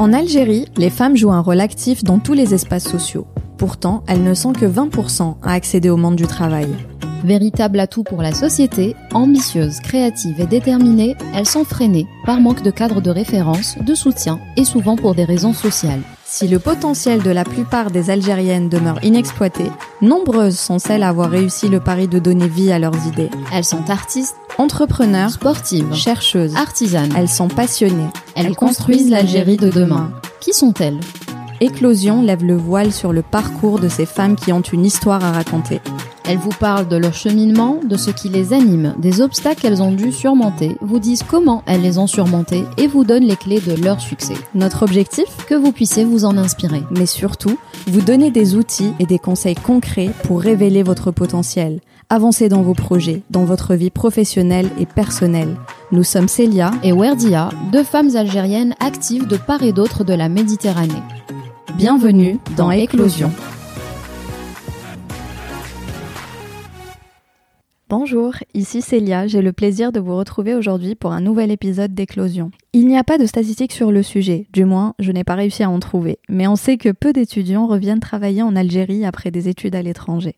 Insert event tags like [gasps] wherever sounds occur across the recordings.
En Algérie, les femmes jouent un rôle actif dans tous les espaces sociaux. Pourtant, elles ne sont que 20% à accéder au monde du travail. Véritable atout pour la société, ambitieuses, créatives et déterminées, elles sont freinées par manque de cadre de référence, de soutien et souvent pour des raisons sociales. Si le potentiel de la plupart des Algériennes demeure inexploité, nombreuses sont celles à avoir réussi le pari de donner vie à leurs idées. Elles sont artistes, Entrepreneurs, sportives, chercheuses, artisanes. elles sont passionnées. Elles construisent l'Algérie de demain. Qui sont-elles? Éclosion lève le voile sur le parcours de ces femmes qui ont une histoire à raconter. Elles vous parlent de leur cheminement, de ce qui les anime, des obstacles qu'elles ont dû surmonter, vous disent comment elles les ont surmontés et vous donnent les clés de leur succès. Notre objectif? Que vous puissiez vous en inspirer. mais surtout, vous donner des outils et des conseils concrets pour révéler votre potentiel, avancer dans vos projets, dans votre vie professionnelle et personnelle. Nous sommes Célia. Et Werdia, deux femmes algériennes actives de part et d'autre de la Méditerranée. Bienvenue dans Éclosion. Bonjour, ici Célia, j'ai le plaisir de vous retrouver aujourd'hui pour un nouvel épisode d'Éclosion. Il n'y a pas de statistiques sur le sujet, du moins je n'ai pas réussi à en trouver, mais on sait que peu d'étudiants reviennent travailler en Algérie après des études à l'étranger.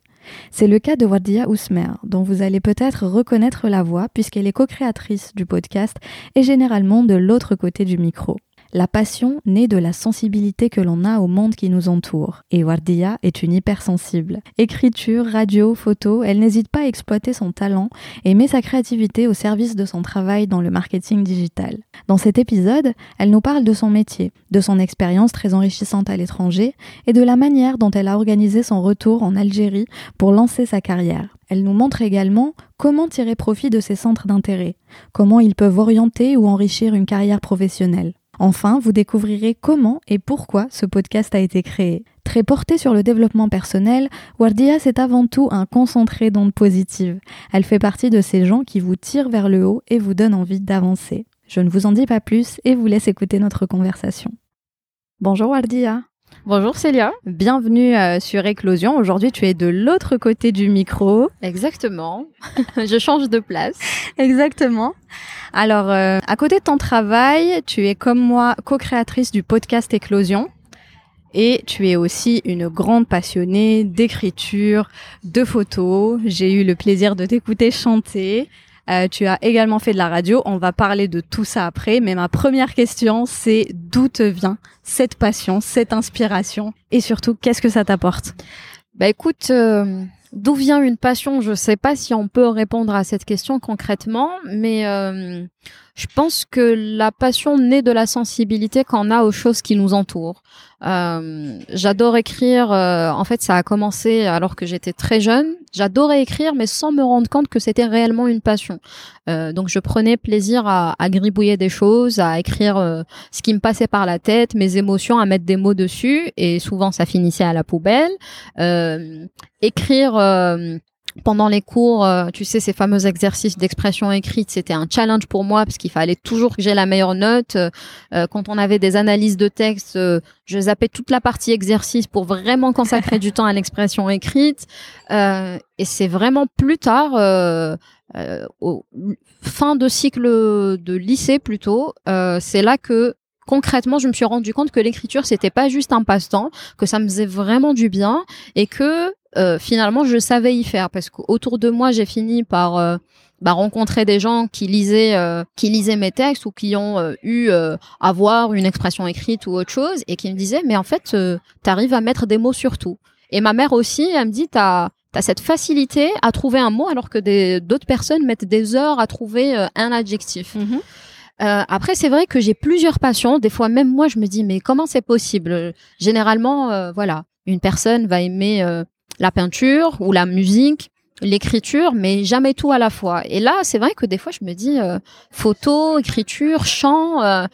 C'est le cas de Wardia Ousmer, dont vous allez peut-être reconnaître la voix puisqu'elle est co-créatrice du podcast et généralement de l'autre côté du micro. La passion naît de la sensibilité que l'on a au monde qui nous entoure. Et Wardia est une hypersensible. Écriture, radio, photo, elle n'hésite pas à exploiter son talent et met sa créativité au service de son travail dans le marketing digital. Dans cet épisode, elle nous parle de son métier, de son expérience très enrichissante à l'étranger et de la manière dont elle a organisé son retour en Algérie pour lancer sa carrière. Elle nous montre également comment tirer profit de ses centres d'intérêt, comment ils peuvent orienter ou enrichir une carrière professionnelle. Enfin, vous découvrirez comment et pourquoi ce podcast a été créé. Très porté sur le développement personnel, Wardia c'est avant tout un concentré d'ondes positives. Elle fait partie de ces gens qui vous tirent vers le haut et vous donnent envie d'avancer. Je ne vous en dis pas plus et vous laisse écouter notre conversation. Bonjour Wardia. Bonjour Célia. Bienvenue euh, sur Éclosion. Aujourd'hui, tu es de l'autre côté du micro. Exactement. [laughs] Je change de place. Exactement. Alors, euh, à côté de ton travail, tu es comme moi co-créatrice du podcast Éclosion. Et tu es aussi une grande passionnée d'écriture, de photos. J'ai eu le plaisir de t'écouter chanter. Euh, tu as également fait de la radio. On va parler de tout ça après. Mais ma première question, c'est d'où te vient cette passion, cette inspiration? Et surtout, qu'est-ce que ça t'apporte? Bah écoute, euh, d'où vient une passion? Je sais pas si on peut répondre à cette question concrètement, mais euh, je pense que la passion naît de la sensibilité qu'on a aux choses qui nous entourent. J'adore écrire. en fait, ça a commencé alors que j'étais très jeune. J'adorais écrire, mais sans me rendre compte que c'était réellement une passion. Euh, donc, je prenais plaisir à, à gribouiller des choses, à écrire euh, ce qui me passait par la tête, mes émotions, à mettre des mots dessus, et souvent ça finissait à la poubelle. Euh, écrire. Pendant les cours, euh, tu sais, ces fameux exercices d'expression écrite, c'était un challenge pour moi parce qu'il fallait toujours que j'ai la meilleure note. Euh, euh, quand on avait des analyses de texte, je zappais toute la partie exercice pour vraiment consacrer du temps à l'expression écrite. Et c'est vraiment plus tard, au fin de cycle de lycée plutôt, c'est là que concrètement, je me suis rendu compte que l'écriture c'était pas juste un passe-temps, que ça me faisait vraiment du bien et que euh, finalement je savais y faire. Parce qu'autour de moi j'ai fini par euh, bah, rencontrer des gens qui lisaient euh, qui lisaient mes textes ou qui ont euh, eu euh, à voir une expression écrite ou autre chose et qui me disaient mais en fait euh, t'arrives à mettre des mots sur tout. Et ma mère aussi elle me dit t'as T'as cette facilité à trouver un mot alors que d'autres personnes mettent des heures à trouver un adjectif. Euh, après, c'est vrai que j'ai plusieurs passions. Des fois, même moi, je me dis, mais comment c'est possible? Généralement, euh, voilà, une personne va aimer euh, la peinture ou la musique, l'écriture, mais jamais tout à la fois. Et là, c'est vrai que des fois, je me dis, euh, photo, écriture, chant. euh,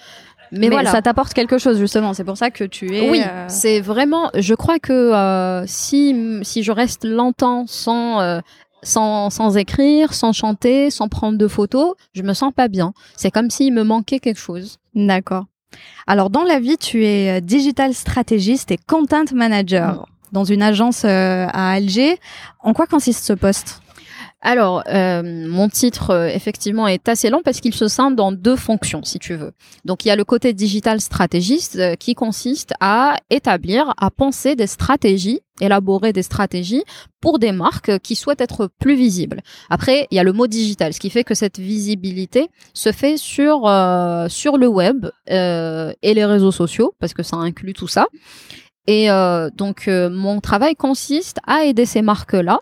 mais, Mais, voilà. ça t'apporte quelque chose justement. C'est pour ça que tu es. Oui, euh, c'est vraiment. Je crois que euh, si si je reste longtemps sans euh, sans sans écrire, sans chanter, sans prendre de photos, je me sens pas bien. C'est comme s'il me manquait quelque chose. D'accord. Alors dans la vie, tu es euh, digital stratégiste et content manager Mm. dans une agence euh, à Alger. En quoi consiste ce poste? Alors, euh, mon titre, euh, effectivement, est assez long parce qu'il se scinde en deux fonctions, si tu veux. Donc, il y a le côté digital stratégiste euh, qui consiste à établir, à penser des stratégies, élaborer des stratégies pour des marques qui souhaitent être plus visibles. Après, il y a le mot digital, ce qui fait que cette visibilité se fait sur, sur le web et les réseaux sociaux, parce que ça inclut tout ça. Et donc, mon travail consiste à aider ces marques-là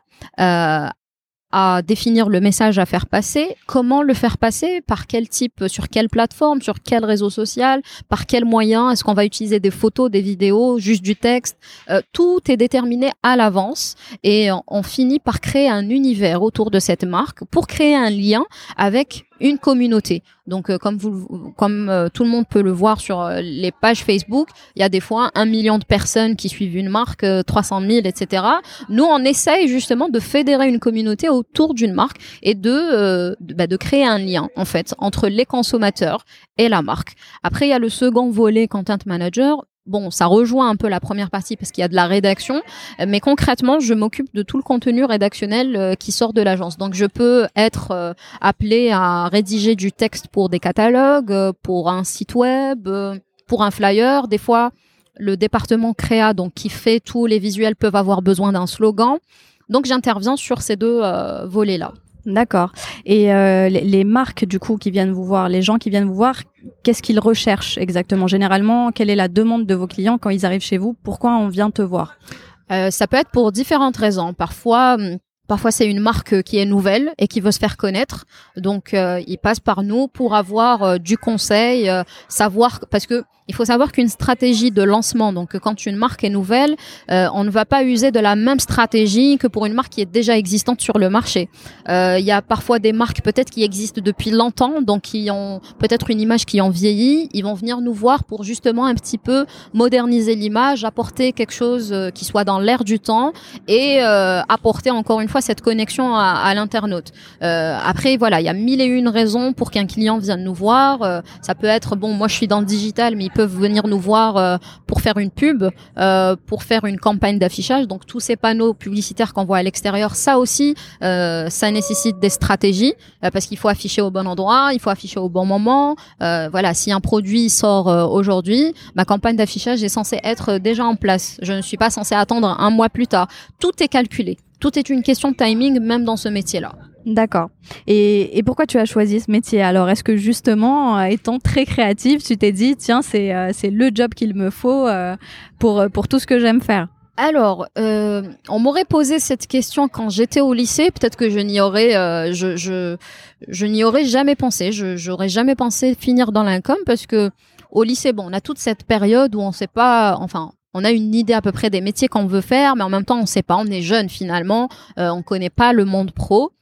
à définir le message à faire passer, comment le faire passer, par quel type, sur quelle plateforme, sur quel réseau social, par quel moyen, est-ce qu'on va utiliser des photos, des vidéos, juste du texte, euh, tout est déterminé à l'avance et on finit par créer un univers autour de cette marque pour créer un lien avec une communauté. Donc, euh, comme vous, comme euh, tout le monde peut le voir sur euh, les pages Facebook, il y a des fois un million de personnes qui suivent une marque, 300 000, etc. Nous, on essaye justement de fédérer une communauté autour d'une marque et de, bah, de créer un lien en fait entre les consommateurs et la marque. Après, il y a le second volet content manager bon, ça rejoint un peu la première partie parce qu'il y a de la rédaction, mais concrètement, je m'occupe de tout le contenu rédactionnel euh, qui sort de l'agence. Donc, je peux être euh, appelé à rédiger du texte pour des catalogues, euh, pour un site web, pour un flyer. Des fois, le département créa, donc qui fait tous les visuels, peuvent avoir besoin d'un slogan. Donc, j'interviens sur ces deux volets-là. D'accord. Et euh, les, marques du coup qui viennent vous voir, les gens qui viennent vous voir, qu'est-ce qu'ils recherchent exactement? Généralement, quelle est la demande de vos clients quand ils arrivent chez vous? Pourquoi on vient te voir? Euh, Ça peut être pour différentes raisons. Parfois. Hum, parfois, c'est une marque qui est nouvelle et qui veut se faire connaître. Donc, euh, ils passent par nous pour avoir du conseil, savoir parce que il faut savoir qu'une stratégie de lancement, donc quand une marque est nouvelle, euh, on ne va pas user de la même stratégie que pour une marque qui est déjà existante sur le marché. Euh, il y a parfois des marques peut-être qui existent depuis longtemps, donc qui ont peut-être une image qui en vieillit. Ils vont venir nous voir pour justement un petit peu moderniser l'image, apporter quelque chose euh, qui soit dans l'air du temps et apporter encore une fois cette connexion à, à l'internaute. après, voilà, il y a mille et une raisons pour qu'un client vienne nous voir. ça peut être bon, moi je suis dans le digital, mais peuvent venir nous voir euh, pour faire une pub, euh, pour faire une campagne d'affichage. Donc tous ces panneaux publicitaires qu'on voit à l'extérieur, ça aussi, euh, ça nécessite des stratégies parce qu'il faut afficher au bon endroit, il faut afficher au bon moment. voilà, si un produit sort aujourd'hui, ma campagne d'affichage est censée être déjà en place. Je ne suis pas censée attendre un mois plus tard. Tout est calculé. Tout est une question de timing, même dans ce métier-là. D'accord. Et, pourquoi tu as choisi ce métier Alors, est-ce que justement, euh, étant très créative, tu t'es dit, tiens, c'est euh, le job qu'il me faut euh, pour, pour tout ce que j'aime faire? Alors, on m'aurait posé cette question quand j'étais au lycée. Peut-être que je n'y aurais, je, je, je n'y aurais jamais pensé. Je j'aurais jamais pensé finir dans l'income parce que au lycée, bon, on a toute cette période où on ne sait pas, enfin, on a une idée à peu près des métiers qu'on veut faire, mais en même temps, on ne sait pas. On est jeune finalement, on on connaît pas le monde pro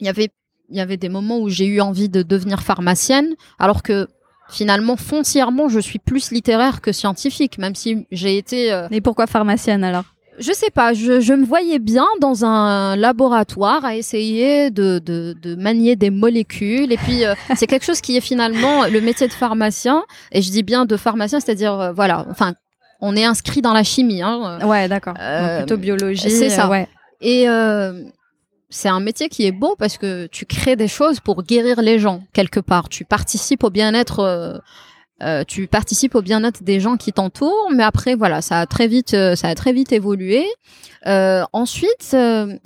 il y avait il y avait des moments où j'ai eu envie de devenir pharmacienne, alors que finalement, foncièrement, je suis plus littéraire que scientifique, même si j'ai été. Euh, Et pourquoi pharmacienne alors? Je sais pas, je, me voyais bien dans un laboratoire à essayer de, de, manier des molécules. Et puis, euh, [laughs] c'est quelque chose qui est finalement le métier de pharmacien. Et je dis bien de pharmacien, c'est-à-dire, euh, voilà, enfin, on est inscrit dans la chimie. Hein, ouais, d'accord. plutôt biologie. C'est ça. Ouais. Et c'est un métier qui est beau parce que tu crées des choses pour guérir les gens quelque part. Tu participes au bien-être. Euh, euh, tu participes au bien-être des gens qui t'entourent, mais après voilà, ça a très vite, euh, ça a très vite évolué. ensuite,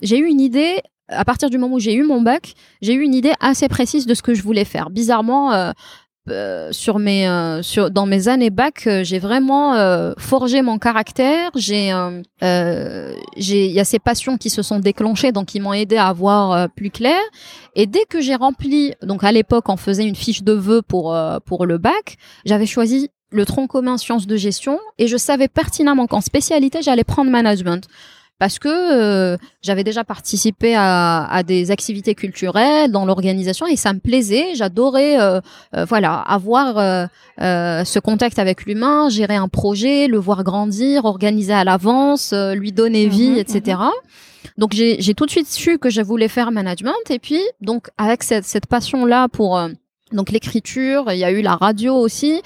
j'ai eu une idée à partir du moment où j'ai eu mon bac, j'ai eu une idée assez précise de ce que je voulais faire. Bizarrement, euh, sur mes euh, sur dans mes années bac euh, j'ai vraiment forgé mon caractère. J'ai j'ai il y a ces passions qui se sont déclenchées donc qui m'ont aidé à voir plus clair. Et dès que j'ai rempli donc à l'époque on faisait une fiche de vœux pour pour le bac j'avais choisi le tronc commun sciences de gestion et je savais pertinemment qu'en spécialité j'allais prendre management parce que euh, j'avais déjà participé à, à, des activités culturelles dans l'organisation et ça me plaisait. J'adorais, euh, euh voilà, avoir euh, ce contact avec l'humain, gérer un projet, le voir grandir, organiser à l'avance, lui donner vie, mhm, etc. Donc j'ai tout de suite su que je voulais faire management et puis donc avec cette, cette passion là pour donc l'écriture, il y a eu la radio aussi.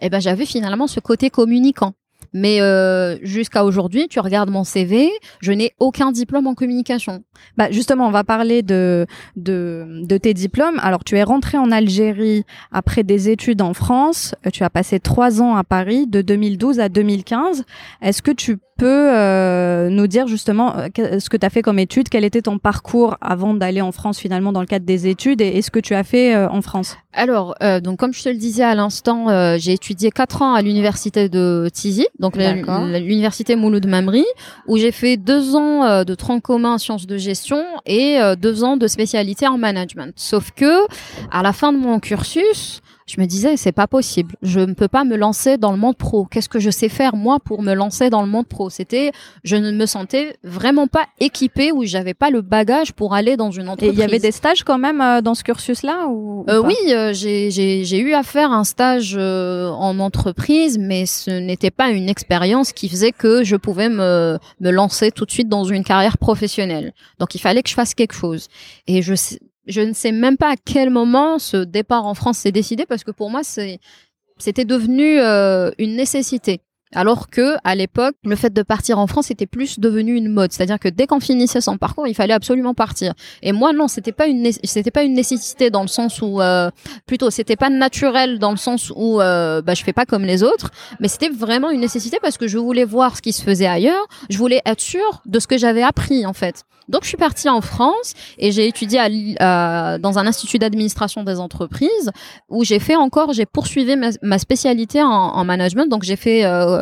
Et eh ben j'avais finalement ce côté communicant Mais euh, jusqu'à aujourd'hui, tu regardes mon CV, je n'ai aucun diplôme en communication. Bah justement, on va parler de, de, de tes diplômes. Alors, tu es rentré en Algérie après des études en France. Euh, tu as passé trois ans à Paris, de 2012 à 2015. Est-ce que tu peux euh, nous dire justement euh, ce que tu as fait comme études Quel était ton parcours avant d'aller en France finalement dans le cadre des études? Et, et ce que tu as fait euh, en France? Alors, euh, donc comme je te le disais à l'instant, euh, j'ai étudié quatre ans à l'université de Tizi, donc l'université Mouloud Mamri, où j'ai fait deux ans euh, de tronc commun en sciences de gestion et euh, deux ans de spécialité en management. Sauf que à la fin de mon cursus, je me disais c'est pas possible, je ne peux pas me lancer dans le monde pro. Qu'est-ce que je sais faire moi pour me lancer dans le monde pro? C'était, je ne me sentais vraiment pas équipée ou j'avais pas le bagage pour aller dans une Et entreprise. il y avait des stages quand même euh, dans ce cursus-là ou, ou Euh, oui, euh, j'ai- eu à faire un stage euh, en entreprise, mais ce n'était pas une expérience qui faisait que je pouvais me, me lancer tout de suite dans une carrière professionnelle. Donc il fallait que je fasse quelque chose. Et je, sais- je ne sais même pas à quel moment ce départ en France s'est décidé, parce que pour moi, c'était devenu euh, une nécessité. Alors que à l'époque, le fait de partir en France était plus devenu une mode, c'est-à-dire que dès qu'on finissait son parcours, il fallait absolument partir. Et moi, non, c'était pas une, c'était pas une nécessité dans le sens où, euh, plutôt, c'était pas naturel dans le sens où, euh, bah, je fais pas comme les autres, mais c'était vraiment une nécessité parce que je voulais voir ce qui se faisait ailleurs, je voulais être sûre de ce que j'avais appris en fait. Donc, je suis partie en France et j'ai étudié à à- dans un institut d'administration des entreprises où j'ai fait encore, j'ai poursuivi ma, spécialité en, en management. Donc, j'ai fait euh, euh,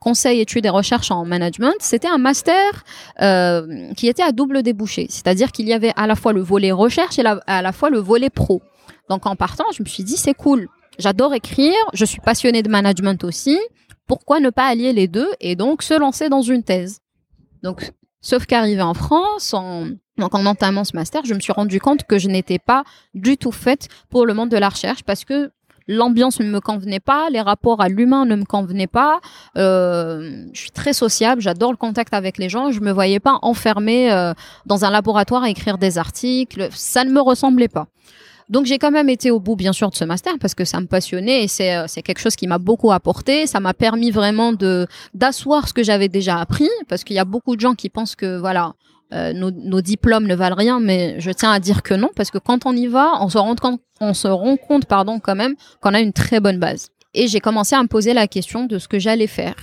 conseil, études et recherche en management. C'était un master euh, qui était à double débouché, c'est-à-dire qu'il y avait à la fois le volet recherche et à la fois le volet pro. Donc, en partant, je me suis dit, c'est cool. J'adore écrire, je suis passionnée de management aussi. Pourquoi ne pas allier les deux et donc se lancer dans une thèse? Donc, sauf qu'arrivé en France, en, donc en entamant ce master, je me suis rendu compte que je n'étais pas du tout faite pour le monde de la recherche parce que l'ambiance ne me convenait pas, les rapports à l'humain ne me convenaient pas. Euh, je suis très sociable, j'adore le contact avec les gens. Je me voyais pas enfermée euh, dans un laboratoire à écrire des articles. Ça ne me ressemblait pas. Donc j'ai quand même été au bout bien sûr de ce master parce que ça me passionnait et c'est euh, c'est quelque chose qui m'a beaucoup apporté. Ça m'a permis vraiment de d'asseoir ce que j'avais déjà appris parce qu'il y a beaucoup de gens qui pensent que voilà euh, nos, diplômes ne valent rien, mais je tiens à dire que non parce que quand on y va, on se rend compte, pardon quand même qu'on a une très bonne base. Et j'ai commencé à me poser la question de ce que j'allais faire.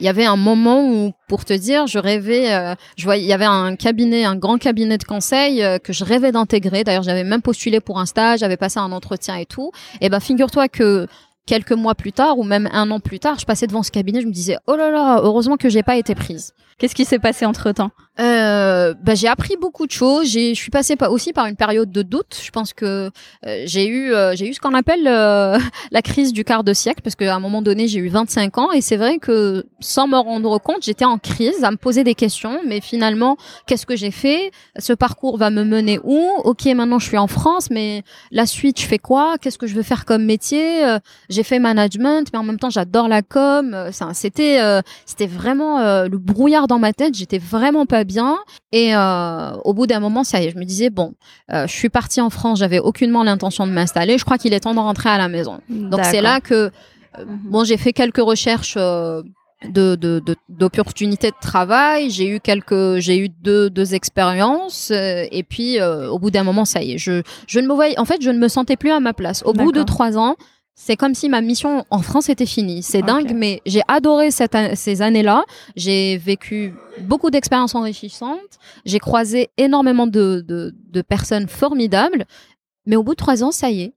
Il y avait un moment où, pour te dire, je rêvais, euh, je il y avait un cabinet, un grand cabinet de conseil euh, que je rêvais d'intégrer. D'ailleurs, j'avais même postulé pour un stage, j'avais passé un entretien et tout. Et ben, figure-toi que quelques mois plus tard, ou même un an plus tard, je passais devant ce cabinet, je me disais, oh là là, heureusement que j'ai pas été prise. Qu'est-ce qui s'est passé entre temps Euh, bah, j'ai appris beaucoup de choses. J'ai, je suis passée par, aussi par une période de doute. Je pense que euh, j'ai eu, euh, j'ai eu ce qu'on appelle euh, [laughs] la crise du quart de siècle, parce qu'à un moment donné, j'ai eu 25 ans, et c'est vrai que sans me rendre compte, j'étais en crise, à me poser des questions. Mais finalement, qu'est-ce que j'ai fait? Ce parcours va me mener où? Ok, maintenant je suis en France, mais la suite, je fais quoi? Qu'est-ce que je veux faire comme métier? Euh, J'ai fait management, mais en même temps, j'adore la com. Euh, ça, C'était, c'était vraiment le brouillard dans ma tête. J'étais vraiment pas bien. Et euh, au bout d'un moment, ça y est, je me disais bon, euh, je suis partie en France, j'avais aucunement l'intention de m'installer. Je crois qu'il est temps de rentrer à la maison. Donc c'est là que euh, bon, j'ai fait quelques recherches. euh, de de- de- d'opportunités de, travail j'ai eu quelques j'ai eu deux deux expériences euh, et puis euh, au bout d'un moment ça y est je je ne me voyais en fait je ne me sentais plus à ma place au bout de trois ans c'est comme si ma mission en France était finie. C'est dingue, mais j'ai adoré cette ces années-là. J'ai vécu beaucoup d'expériences enrichissantes. J'ai croisé énormément de, de, de personnes formidables. Mais au bout de trois ans, ça y est.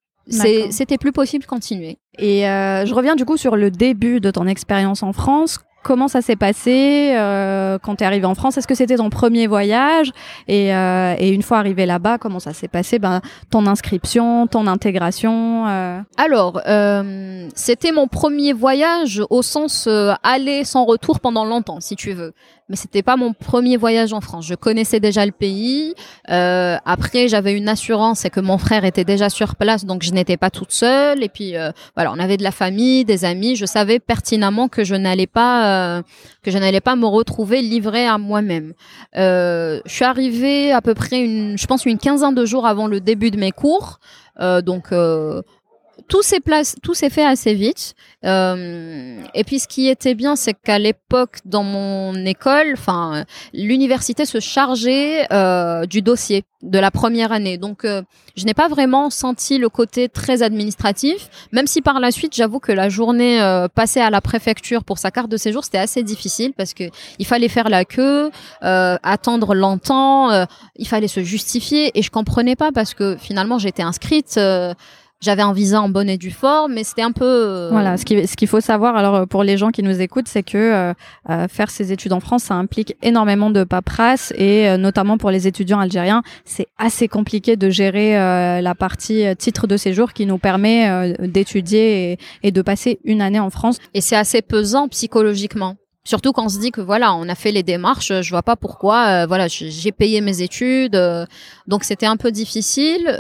C'était plus possible de continuer. Et euh, je reviens du coup sur le début de ton expérience en France. Comment ça s'est passé euh, quand tu es arrivé en France? Est-ce que c'était ton premier voyage? Et, euh, et une fois arrivé là-bas, comment ça s'est passé? Ben, Ton inscription, ton intégration euh, Alors, euh, c'était mon premier voyage au sens euh, aller sans retour pendant longtemps, si tu veux. Mais c'était pas mon premier voyage en France. Je connaissais déjà le pays. Euh, après, j'avais une assurance, c'est que mon frère était déjà sur place, donc je n'étais pas toute seule. Et puis voilà, on avait de la famille, des amis. Je savais pertinemment que je n'allais pas, euh, que je n'allais pas me retrouver livrée à moi-même. Euh, je suis arrivée à peu près une, je pense une quinzaine de jours avant le début de mes cours. Euh, donc tout s'est place, tout s'est fait assez vite. Euh, et puis ce qui était bien, c'est qu'à l'époque, dans mon école, enfin, l'université se chargeait euh, du dossier de la première année. Donc, euh, je n'ai pas vraiment senti le côté très administratif, même si par la suite, j'avoue que la journée euh, passée à la préfecture pour sa carte de séjour, c'était assez difficile parce que il fallait faire la queue, euh, attendre longtemps, il fallait se justifier et je comprenais pas parce que finalement, j'étais inscrite j'avais un visa en bonne et due forme, mais c'était un peu. Euh, voilà, ce qu'il ce qu'il faut savoir, alors pour les gens qui nous écoutent, c'est que euh, euh, faire ses études en France, ça implique énormément de paperasse et notamment pour les étudiants algériens, c'est assez compliqué de gérer la partie titre de séjour qui nous permet d'étudier et, et de passer une année en France. Et c'est assez pesant psychologiquement. Surtout quand on se dit que voilà, on a fait les démarches, je vois pas pourquoi. voilà, j'ai payé mes études, donc c'était un peu difficile.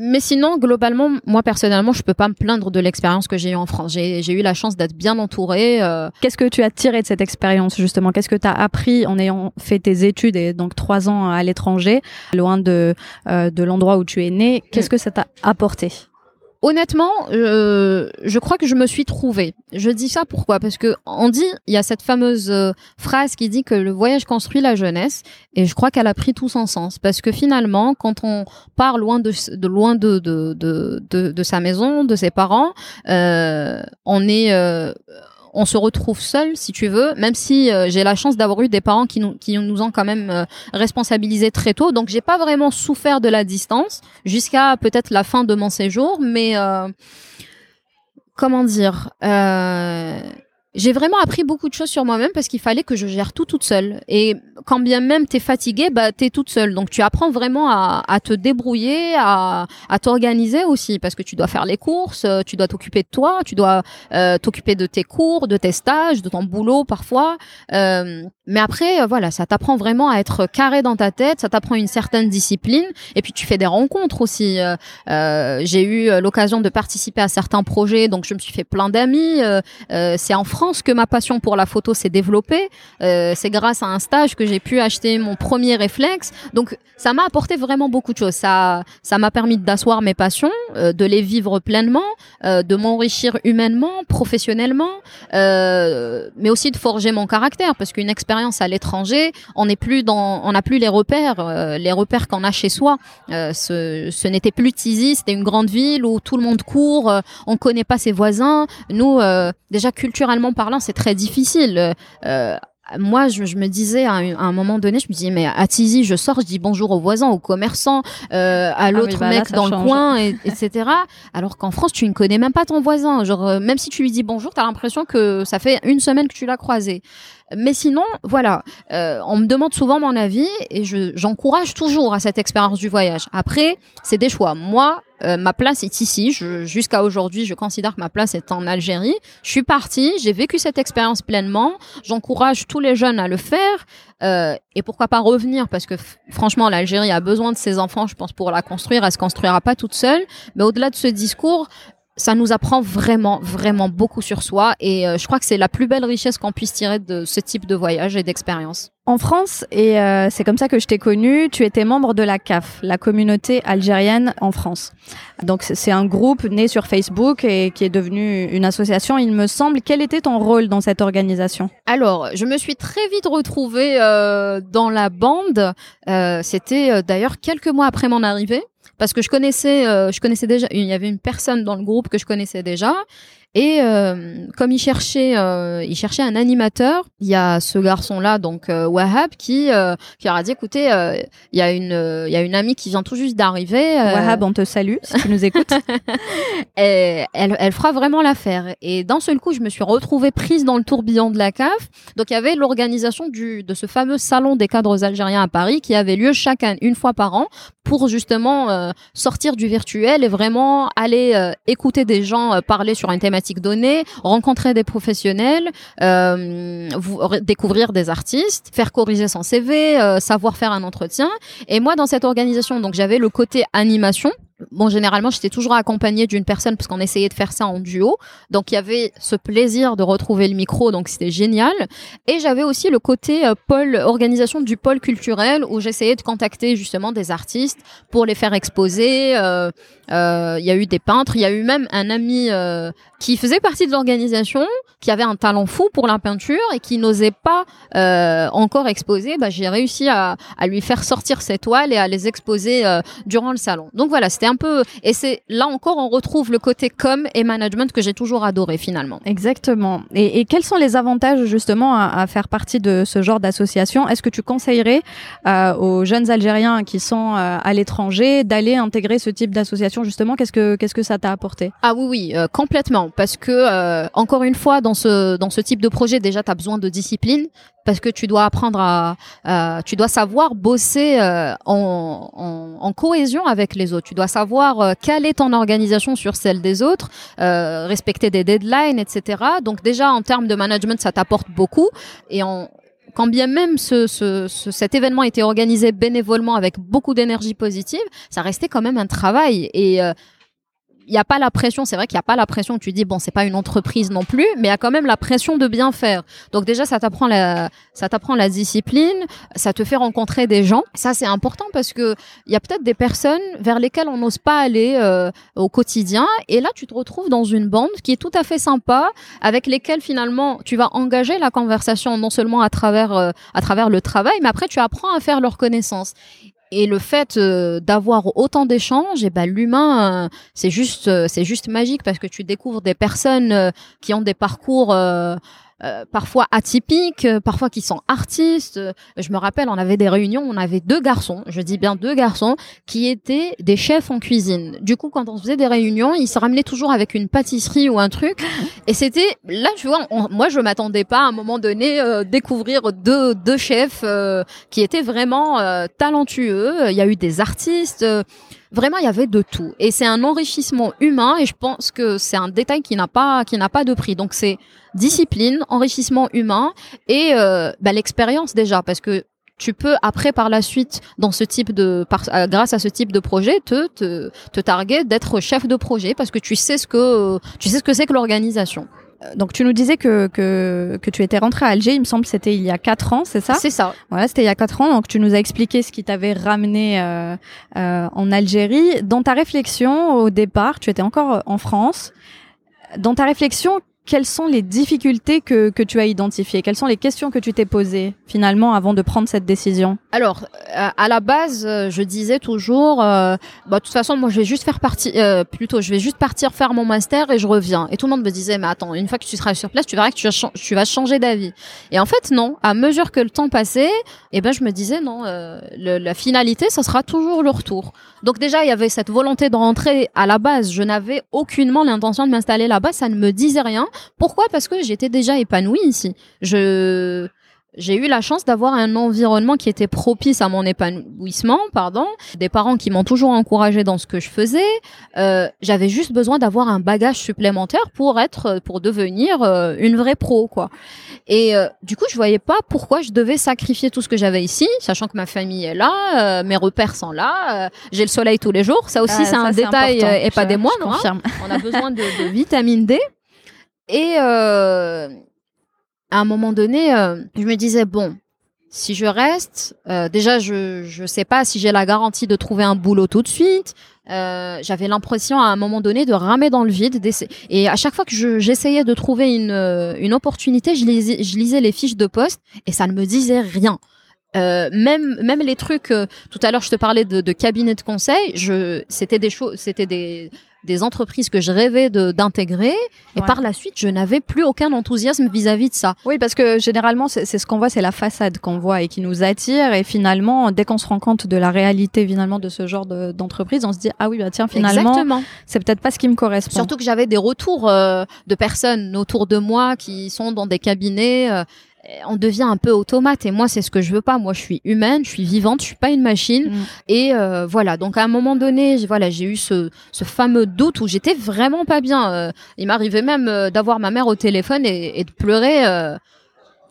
Mais sinon, globalement, moi personnellement, je peux pas me plaindre de l'expérience que j'ai eue en France. J'ai eu la chance d'être bien entourée. Euh. Qu'est-ce que tu as tiré de cette expérience justement? Qu'est-ce que tu as appris en ayant fait tes études et donc trois ans à l'étranger, loin de euh, de l'endroit où tu es né? Qu'est-ce que ça t'a apporté? Honnêtement, euh, je crois que je me suis trouvée. Je dis ça pourquoi? Parce que on dit, il y a cette fameuse euh, phrase qui dit que le voyage construit la jeunesse, et je crois qu'elle a pris tout son sens. Parce que finalement, quand on part loin de, de loin de de, de de, sa maison, de ses parents, euh, on est euh, on se retrouve seul, si tu veux, même si euh, j'ai la chance d'avoir eu des parents qui nous, ont quand même euh, responsabilisés très tôt. Donc, j'ai pas vraiment souffert de la distance jusqu'à peut-être la fin de mon séjour, mais euh, comment dire j'ai vraiment appris beaucoup de choses sur moi-même parce qu'il fallait que je gère tout toute seule. Et quand bien même t'es fatiguée, bah t'es toute seule. Donc tu apprends vraiment à, à te débrouiller, à, à t'organiser aussi parce que tu dois faire les courses, euh, tu dois t'occuper de toi, tu dois euh, t'occuper de tes cours, de tes stages, de ton boulot parfois. Euh, mais après, euh, voilà, ça t'apprend vraiment à être carré dans ta tête, ça t'apprend une certaine discipline. Et puis tu fais des rencontres aussi. J'ai eu l'occasion de participer à certains projets, donc je me suis fait plein d'amis. C'est en France que ma passion pour la photo s'est développée. Euh, c'est grâce à un stage que j'ai pu acheter mon premier réflexe. Donc ça m'a apporté vraiment beaucoup de choses. Ça, ça m'a permis d'asseoir mes passions, euh, de les vivre pleinement, euh, de m'enrichir humainement, professionnellement, euh, mais aussi de forger mon caractère. Parce qu'une expérience à l'étranger, on n'est plus dans, on n'a plus les repères, euh, les repères qu'on a chez soi. Euh, ce, ce n'était plus Tizi, c'était une grande ville où tout le monde court, on connaît pas ses voisins. Nous, déjà culturellement parlant, c'est très difficile. Euh, moi, je, me disais à un, moment donné, je me disais, mais à Tizi, je sors, je dis bonjour aux voisins, aux commerçants, euh, à ah l'autre bah mec dans le coin, et, etc. Alors qu'en France, tu ne connais même pas ton voisin. Genre, euh, même si tu lui dis bonjour, tu as l'impression que ça fait une semaine que tu l'as croisé. Mais sinon, voilà, euh, on me demande souvent mon avis et j'encourage toujours à cette expérience du voyage. Après, c'est des choix. Moi, euh, ma place est ici. Jusqu'à aujourd'hui, je considère que ma place est en Algérie. Je suis partie, j'ai vécu cette expérience pleinement. J'encourage tous les jeunes à le faire. Euh, et pourquoi pas revenir Parce que franchement, l'Algérie a besoin de ses enfants, je pense, pour la construire. Elle se construira pas toute seule. Mais au-delà de ce discours, ça nous apprend vraiment, vraiment beaucoup sur soi. Et euh, je crois que c'est la plus belle richesse qu'on puisse tirer de ce type de voyage et d'expérience. En France, et euh, c'est comme ça que je t'ai connu, tu étais membre de la CAF, la communauté algérienne en France. Donc c'est un groupe né sur Facebook et qui est devenu une association, il me semble. Quel était ton rôle dans cette organisation? Alors, je me suis très vite retrouvée euh, dans la bande. C'était d'ailleurs quelques mois après mon arrivée parce que je connaissais, euh, je connaissais déjà, il y avait une personne dans le groupe que je connaissais déjà et euh, comme il cherchait, euh, il cherchait un animateur, il y a ce garçon-là, donc euh, Wahab, qui euh, qui leur a dit écoutez, il y a une il y a une amie qui vient tout juste d'arriver. Wahab, on te salue si tu nous écoutes. [laughs] et elle, elle fera vraiment l'affaire. Et d'un seul coup, je me suis retrouvée prise dans le tourbillon de la CAF. Donc il y avait l'organisation du de ce fameux salon des cadres algériens à Paris qui avait lieu chaque année, une fois par an pour justement sortir du virtuel et vraiment aller écouter des gens parler sur un thématique rencontrer des professionnels, euh, découvrir des artistes, faire corriger son CV, euh, savoir faire un entretien. Et moi, dans cette organisation, donc j'avais le côté animation bon, généralement, j'étais toujours accompagnée d'une personne parce qu'on essayait de faire ça en duo. Donc, il y avait ce plaisir de retrouver le micro, donc c'était génial. Et j'avais aussi le côté euh, pôle, organisation du pôle culturel où j'essayais de contacter justement des artistes pour les faire exposer. Euh, il y a eu des peintres, il y a eu même un ami euh, qui faisait partie de l'organisation, qui avait un talent fou pour la peinture et qui n'osait pas euh, encore exposer. Bah, j'ai réussi à, à, lui faire sortir ses toiles et à les exposer euh, durant le salon. Donc voilà, c'était un peu et c'est là encore on retrouve le côté com et management que j'ai toujours adoré finalement. Exactement. Et, et, quels sont les avantages justement à, à faire partie de ce genre d'association? Est-ce que tu conseillerais euh, aux jeunes Algériens qui sont à l'étranger d'aller intégrer ce type d'association? Justement Qu'est-ce que qu'est-ce que ça t'a apporté? Ah oui oui, euh, complètement parce que euh, encore une fois dans ce dans ce type de projet déjà tu as besoin de discipline parce que tu dois apprendre à, euh, tu dois savoir bosser euh, en, en, en, cohésion avec les autres. Tu dois savoir euh, quelle est ton organisation sur celle des autres, euh, respecter des deadlines, etc. Donc déjà en termes de management, ça t'apporte beaucoup. Et en, quand bien même ce, ce, ce, cet événement était organisé bénévolement avec beaucoup d'énergie positive, ça restait quand même un travail. Et euh, il n'y a pas la pression, c'est vrai qu'il n'y a pas la pression, tu dis, bon, c'est pas une entreprise non plus, mais il y a quand même la pression de bien faire. Donc déjà, ça t'apprend la, ça t'apprend la discipline, ça te fait rencontrer des gens. Ça, c'est important parce que il y a peut-être des personnes vers lesquelles on n'ose pas aller euh, au quotidien. Et là, tu te retrouves dans une bande qui est tout à fait sympa, avec lesquelles finalement, tu vas engager la conversation non seulement à travers, euh, à travers le travail, mais après, tu apprends à faire leur connaissance. Et le fait euh, d'avoir autant d'échanges, et ben l'humain, euh, c'est juste, euh, c'est juste magique parce que tu découvres des personnes euh, qui ont des parcours euh, parfois atypiques, parfois qui sont artistes. Je me rappelle, on avait des réunions, on avait deux garçons, je dis bien deux garçons, qui étaient des chefs en cuisine. Du coup, quand on faisait des réunions, ils se ramenaient toujours avec une pâtisserie ou un truc. Et c'était là, tu vois, moi, je m'attendais pas à un moment donné euh, découvrir deux, deux chefs euh, qui étaient vraiment euh, talentueux. Il y a eu des artistes. Vraiment, il y avait de tout. Et c'est un enrichissement humain et je pense que c'est un détail qui n'a pas, qui n'a pas de prix. Donc c'est discipline, enrichissement humain et euh, bah, l'expérience déjà parce que tu peux après par la suite dans ce type de euh, grâce à ce type de projet te te, te targuer d'être chef de projet parce que tu sais ce que tu sais ce que c'est que l'organisation. Donc tu nous disais que, que, que tu étais rentré à Alger, il me semble que c'était il y a quatre ans, c'est ça C'est ça. Voilà, c'était il y a quatre ans. Donc tu nous as expliqué ce qui t'avait ramené euh, euh, en Algérie. Dans ta réflexion au départ, tu étais encore en France. Dans ta réflexion, quelles sont les difficultés que, que tu as identifiées? Quelles sont les questions que tu t'es posées finalement avant de prendre cette décision? Alors, à la base, je disais toujours, euh, bah, de toute façon, moi, je vais juste faire partie, euh, plutôt, je vais juste partir faire mon master et je reviens. Et tout le monde me disait, mais attends, une fois que tu seras sur place, tu verras que tu vas changer d'avis. Et en fait, non. À mesure que le temps passait, eh ben, je me disais, non, euh, le, la finalité, ça sera toujours le retour. Donc déjà, il y avait cette volonté de rentrer à la base. Je n'avais aucunement l'intention de m'installer là-bas. Ça ne me disait rien. Pourquoi? Parce que j'étais déjà épanouie ici. Je j'ai eu la chance d'avoir un environnement qui était propice à mon épanouissement, pardon, des parents qui m'ont toujours encouragé dans ce que je faisais. Euh, J'avais juste besoin d'avoir un bagage supplémentaire pour être, pour devenir euh, une vraie pro, quoi. Et euh, du coup, je voyais pas pourquoi je devais sacrifier tout ce que j'avais ici, sachant que ma famille est là, euh, mes repères sont là, j'ai le soleil tous les jours. Ça aussi, Ah, c'est un détail et pas Je- des moindres. hein. On a besoin de, de vitamine D. Et euh, à un moment donné, euh, je me disais bon, si je reste, euh, déjà je je sais pas si j'ai la garantie de trouver un boulot tout de suite. Euh, J'avais l'impression à un moment donné de ramer dans le vide. Et à chaque fois que je- j'essayais de trouver une euh, une opportunité, je lisais, je lisais les fiches de poste et ça ne me disait rien. Euh, même même les trucs euh, tout à l'heure je te parlais de, de cabinet de conseil je c'était des choses c'était des des entreprises que je rêvais d'intégrer et Ouais. par la suite je n'avais plus aucun enthousiasme vis-à-vis de ça Oui, parce que généralement, c'est c'est ce qu'on voit, c'est la façade qu'on voit et qui nous attire. Et finalement, dès qu'on se rend compte de la réalité finalement de ce genre de- d'entreprise, on se dit ah oui, bah tiens, finalement, c'est peut-être pas ce qui me correspond. surtout que j'avais des retours euh, de personnes autour de moi qui sont dans des cabinets euh, on devient un peu automate et moi c'est ce que je veux pas moi je suis humaine je suis vivante je suis pas une machine Mm. Et euh, voilà, donc à un moment donné, voilà, j'ai eu ce, ce fameux doute où j'étais vraiment pas bien. Euh, il m'arrivait même euh, d'avoir ma mère au téléphone et, et de pleurer. euh,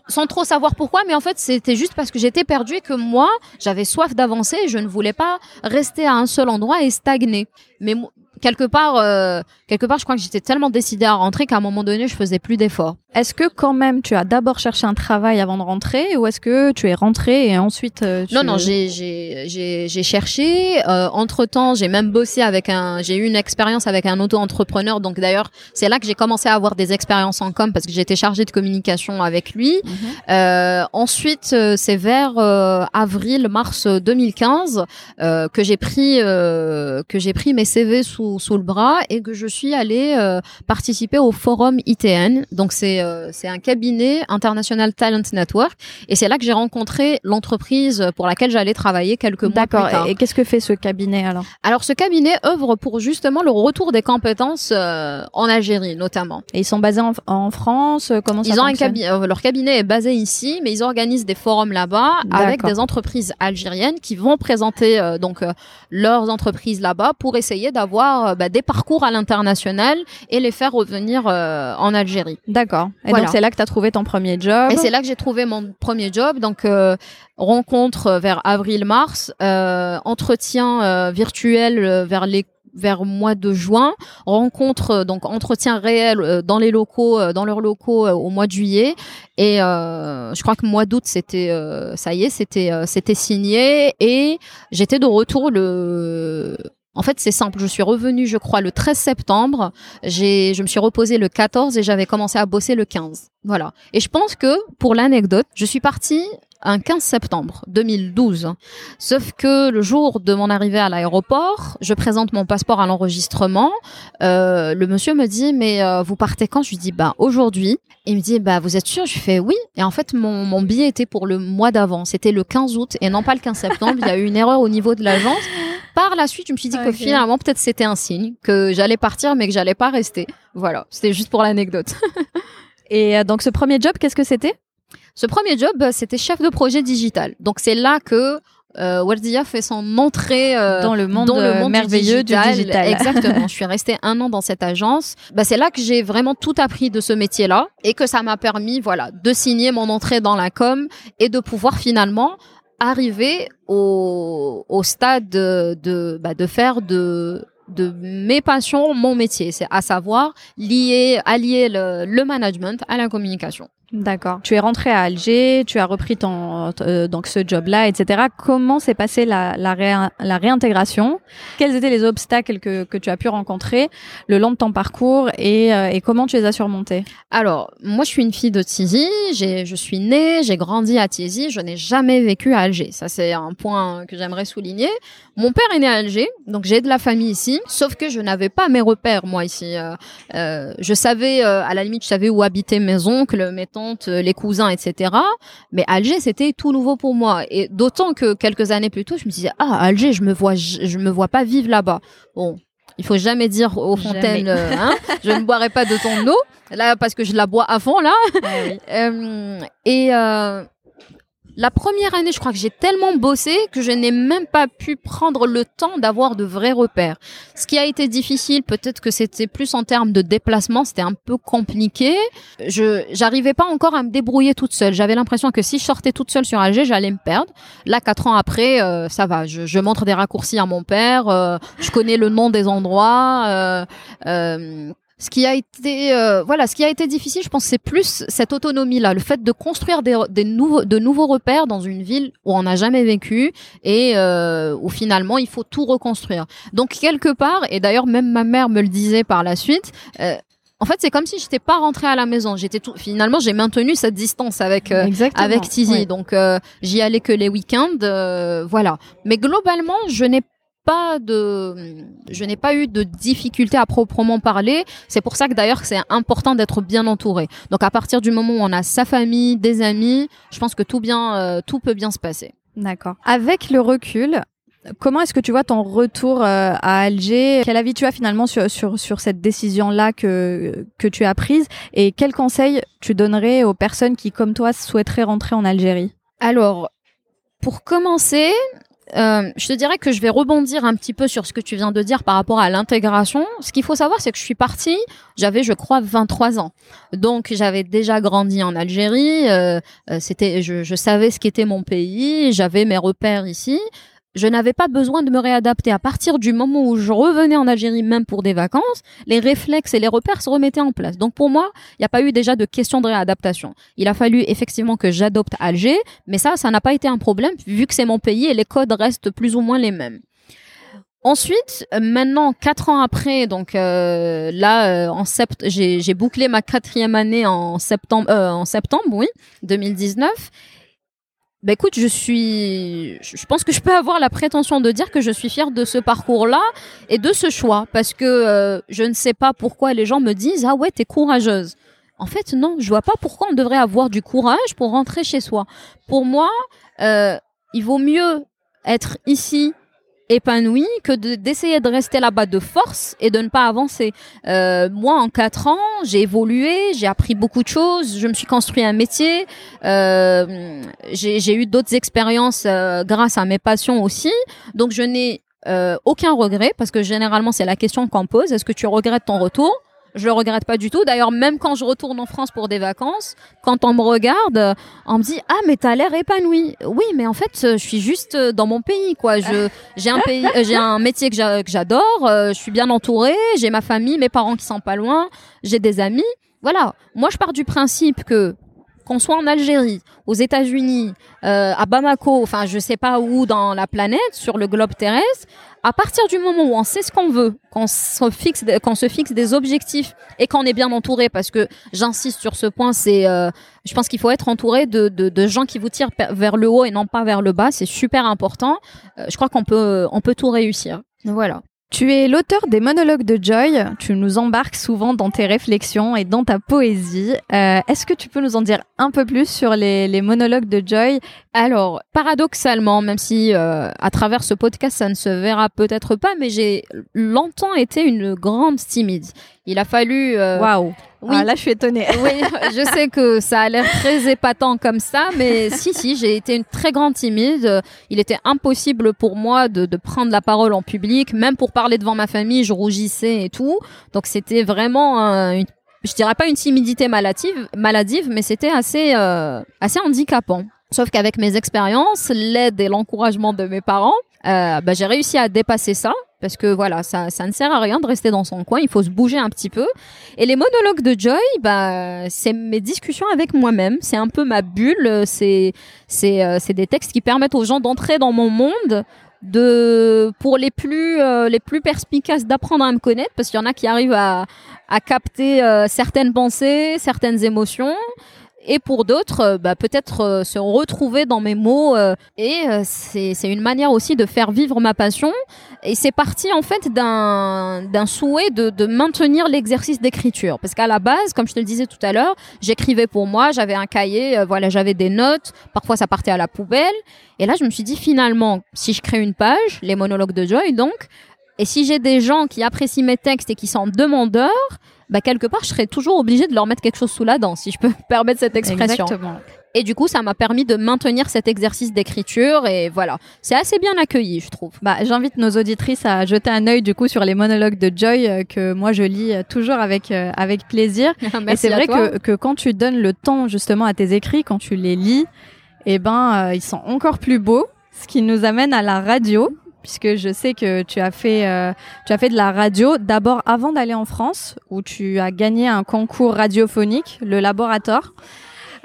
sans trop savoir pourquoi, mais en fait, c'était juste parce que j'étais perdue et que moi, j'avais soif d'avancer et je ne voulais pas rester à un seul endroit et stagner. Mais quelque part, euh, quelque part, je crois que j'étais tellement décidée à rentrer qu'à un moment donné, je faisais plus d'efforts. Est-ce que quand même tu as d'abord cherché un travail avant de rentrer ou est-ce que tu es rentré et ensuite euh, tu... Non, non, j'ai j'ai j'ai cherché. Euh, entre temps, j'ai même bossé avec un, j'ai eu une expérience avec un auto-entrepreneur. Donc d'ailleurs, c'est là que j'ai commencé à avoir des expériences en com parce que j'étais chargée de communication avec lui. Mhm. euh, ensuite, euh, c'est vers euh, avril, mars 2015 que j'ai pris que j'ai pris mes CV sous sous le bras et que je suis allée participer au forum ITN. Donc c'est euh, c'est un cabinet international talent network et c'est là que j'ai rencontré l'entreprise pour laquelle j'allais travailler quelques mois plus tard. D'accord. Et qu'est-ce que fait ce cabinet alors Alors ce cabinet œuvre pour justement le retour des compétences euh, en Algérie notamment. Et ils sont basés en, France euh, Comment ça Ils ont un cabinet. leur cabinet est basé ici, mais ils organisent des forums là-bas avec des entreprises algériennes qui vont présenter donc leurs entreprises là-bas pour essayer d'avoir bah, des parcours à l'international et les faire revenir en Algérie. D'accord. Et donc c'est là que tu as trouvé ton premier job. Et c'est là que j'ai trouvé mon premier job. Donc euh, rencontre vers avril-mars, euh, entretien euh, virtuel vers les vers mois de juin, rencontre donc entretien réel dans les locaux, dans leurs locaux au mois de juillet, et je crois que mois d'août c'était ça y est, c'était c'était signé. Et j'étais de retour le en fait, c'est simple. Je suis revenue, je crois, le 13 septembre. J'ai, je me suis reposée le 14 et j'avais commencé à bosser le 15. Voilà. Et je pense que, pour l'anecdote, je suis partie un 15 septembre 2012. Sauf que le jour de mon arrivée à l'aéroport, je présente mon passeport à l'enregistrement. Euh, le monsieur me dit mais euh, vous partez quand? Je lui dis bah aujourd'hui. Il me dit bah vous êtes sûr? Je fais oui. Et en fait mon, mon billet était pour le mois d'avant. C'était le 15 août et non pas le 15 septembre. Il y a eu une erreur au niveau de l'agence. Par la suite, je me suis dit que finalement peut-être c'était un signe que j'allais partir mais que j'allais pas rester. Voilà, c'était juste pour l'anecdote. [laughs] et euh, donc ce premier job, qu'est-ce que c'était? Ce premier job, euh, c'était chef de projet digital. Donc c'est là que euh, Wardia fait son entrée euh, dans le monde, merveilleux du digital. Exactement. [laughs] je suis restée un an dans cette agence. Bah, c'est là que j'ai vraiment tout appris de ce métier-là et que ça m'a permis, voilà, de signer mon entrée dans la com et de pouvoir finalement arriver au, au stade de, de, bah, de faire de de mes passions mon métier, c'est à savoir lier, allier le, le management à la communication. D'accord. Tu es rentré à Alger, tu as repris ton euh, donc ce job-là, etc. Comment s'est passée la, la, la, réintégration? Quels étaient les obstacles que, que tu as pu rencontrer le long de ton parcours et, euh, et comment tu les as surmontés? Alors, moi, je suis une fille de Tizi. J'ai, je suis née, j'ai grandi à Tizi. Je n'ai jamais vécu à Alger. Ça, c'est un point que j'aimerais souligner. Mon père est né à Alger, donc j'ai de la famille ici. Sauf que je n'avais pas mes repères moi ici. Euh, je savais, à la limite, je savais où habitaient mes oncles, mes euh, les cousins, etc. Mais Alger, c'était tout nouveau pour moi. Et d'autant que quelques années plus tôt, je me disais, ah, Alger, je me vois, je, me vois pas vivre là-bas. Bon, il faut jamais dire aux fontaines, euh, hein, je ne boirai pas de ton eau. Là, parce que je la bois avant, là. Ah [laughs] euh, et la première année, je crois que j'ai tellement bossé que je n'ai même pas pu prendre le temps d'avoir de vrais repères. Ce qui a été difficile, peut-être que c'était plus en termes de déplacement, c'était un peu compliqué. Je j'arrivais pas encore à me débrouiller toute seule. J'avais l'impression que si je sortais toute seule sur Alger, j'allais me perdre. Là, quatre ans après, euh, ça va. Je, je, montre des raccourcis à mon père. Euh, je connais le nom des endroits. Euh, euh ce qui a été, euh, voilà, ce qui a été difficile, je pense, c'est plus cette autonomie-là, le fait de construire des, des, nouveaux, de nouveaux repères dans une ville où on n'a jamais vécu et euh, où finalement il faut tout reconstruire. Donc quelque part, et d'ailleurs même ma mère me le disait par la suite. Euh, en fait, c'est comme si j'étais pas rentrée à la maison. J'étais tout. Finalement, j'ai maintenu cette distance avec euh, avec Tizi. Donc, euh, j'y allais que les week-ends, voilà. Mais globalement, je n'ai pas de, je n'ai pas eu de difficultés à proprement parler. C'est pour ça que d'ailleurs c'est important d'être bien entouré. Donc à partir du moment où on a sa famille, des amis, je pense que tout bien, euh, tout peut bien se passer. D'accord. Avec le recul, Comment est-ce que tu vois ton retour euh, à Alger? Quel avis tu as finalement sur, sur, sur cette décision-là que, que tu as prise? Et quels conseils tu donnerais aux personnes qui, comme toi, souhaiteraient rentrer en Algérie? Alors, pour commencer, euh, je te dirais que je vais rebondir un petit peu sur ce que tu viens de dire par rapport à l'intégration. Ce qu'il faut savoir, c'est que je suis partie, j'avais, je crois, 23 ans. Donc, j'avais déjà grandi en Algérie. Euh, euh, c'était, je, je savais ce qu'était mon pays. J'avais mes repères ici je n'avais pas besoin de me réadapter. À partir du moment où je revenais en Algérie, même pour des vacances, les réflexes et les repères se remettaient en place. Donc pour moi, il n'y a pas eu déjà de question de réadaptation. Il a fallu effectivement que j'adopte Alger, mais ça, ça n'a pas été un problème vu que c'est mon pays et les codes restent plus ou moins les mêmes. Ensuite, maintenant, quatre ans après, donc euh, là, euh, en sept, j'ai bouclé ma quatrième année en septembre, euh, en septembre, oui, 2019. Bah écoute, je suis, je pense que je peux avoir la prétention de dire que je suis fière de ce parcours-là et de ce choix parce que euh, je ne sais pas pourquoi les gens me disent ah ouais t'es courageuse. En fait non, je vois pas pourquoi on devrait avoir du courage pour rentrer chez soi. Pour moi, euh, il vaut mieux être ici épanoui que d'essayer de, rester là-bas de force et de ne pas avancer. Euh, moi, en quatre ans, j'ai évolué, j'ai appris beaucoup de choses, je me suis construit un métier, euh, j'ai eu d'autres expériences euh, grâce à mes passions aussi. Donc, je n'ai euh, aucun regret parce que généralement, c'est la question qu'on pose. Est-ce que tu regrettes ton retour? Je le regrette pas du tout. D'ailleurs, même quand je retourne en France pour des vacances, quand on me regarde, on me dit ah mais t'as l'air épanoui. Oui, mais en fait, je suis juste dans mon pays quoi. Je [laughs] j'ai un pays, j'ai un métier que j'adore. Euh, je suis bien entourée. J'ai ma famille, mes parents qui sont pas loin. J'ai des amis. Voilà. Moi, je pars du principe que qu'on soit en Algérie, aux États-Unis, euh, à Bamako, enfin je sais pas où dans la planète, sur le globe terrestre, à partir du moment où on sait ce qu'on veut, qu'on se fixe, des objectifs et qu'on est bien entouré, parce que j'insiste sur ce point, c'est, euh, je pense qu'il faut être entouré de, gens qui vous tirent vers le haut et non pas vers le bas, c'est super important. Euh, je crois qu'on peut, peut tout réussir. Voilà. Tu es l'auteur des monologues de Joy. Tu nous embarques souvent dans tes réflexions et dans ta poésie. Euh, Est-ce que tu peux nous en dire un peu plus sur les, monologues de Joy? Alors, paradoxalement, même si euh, à travers ce podcast ça ne se verra peut-être pas, mais j'ai longtemps été une grande timide. Il a fallu. Euh, Waouh. Oui. Ah, là, je suis étonnée. [laughs] oui, je sais que ça a l'air très épatant comme ça, mais [laughs] si, si, j'ai été une très grande timide. Il était impossible pour moi de, de, prendre la parole en public, même pour parler devant ma famille, je rougissais et tout. Donc c'était vraiment une je dirais pas une timidité maladive, maladive mais c'était assez, euh, assez handicapant. Sauf qu'avec mes expériences, l'aide et l'encouragement de mes parents, euh, bah, j'ai réussi à dépasser ça parce que voilà, ça, ça ne sert à rien de rester dans son coin, il faut se bouger un petit peu. Et les monologues de Joy, bah, c'est mes discussions avec moi-même, c'est un peu ma bulle, c'est c'est euh, des textes qui permettent aux gens d'entrer dans mon monde de pour les plus euh, les plus perspicaces d'apprendre à me connaître parce qu'il y en a qui arrivent à à capter euh, certaines pensées, certaines émotions et pour d'autres, euh, bah, peut-être euh, se retrouver dans mes mots. Euh, et c'est une manière aussi de faire vivre ma passion. Et c'est parti en fait d'un souhait de, de maintenir l'exercice d'écriture. Parce qu'à la base, comme je te le disais tout à l'heure, j'écrivais pour moi, j'avais un cahier, voilà, j'avais des notes. Parfois, ça partait à la poubelle. Et là, je me suis dit finalement, si je crée une page, les monologues de Joy, donc, et si j'ai des gens qui apprécient mes textes et qui sont demandeurs, bah quelque part, je serais toujours obligée de leur mettre quelque chose sous la dent, si je peux [laughs] me permettre cette expression. Exactement. Et du coup, ça m'a permis de maintenir cet exercice d'écriture et voilà, c'est assez bien accueilli, je trouve. Bah, j'invite nos auditrices à jeter un œil du coup sur les monologues de Joy euh, que moi je lis euh, toujours avec euh, avec plaisir. [laughs] et c'est vrai que, que quand tu donnes le temps justement à tes écrits, quand tu les lis, eh ben ils sont encore plus beaux. Ce qui nous amène à la radio puisque je sais que tu as fait, euh, tu as fait de la radio d'abord avant d'aller en France, où tu as gagné un concours radiophonique, le Laboratoire.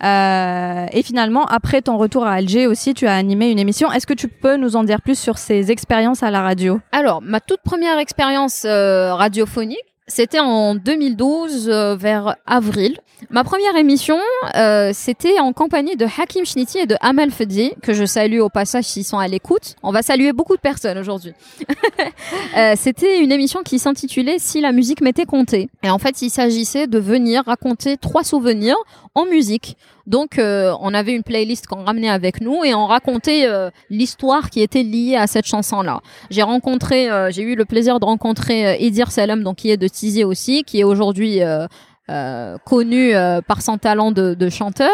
Euh, et finalement, après ton retour à Alger aussi, tu as animé une émission. Est-ce que tu peux nous en dire plus sur ces expériences à la radio? Alors, ma toute première expérience euh, radiophonique, c'était en 2012, euh, vers avril. Ma première émission, euh, c'était en compagnie de Hakim Shniti et de Amal Fedi, que je salue au passage s'ils sont à l'écoute. On va saluer beaucoup de personnes aujourd'hui. [laughs] euh, c'était une émission qui s'intitulait Si la musique m'était comptée. Et en fait, il s'agissait de venir raconter trois souvenirs en musique. Donc, euh, on avait une playlist qu'on ramenait avec nous et on racontait euh, l'histoire qui était liée à cette chanson-là. J'ai rencontré, euh, j'ai eu le plaisir de rencontrer Edir Salem, donc qui est de Tizier aussi, qui est aujourd'hui connu par son talent de, de, chanteur.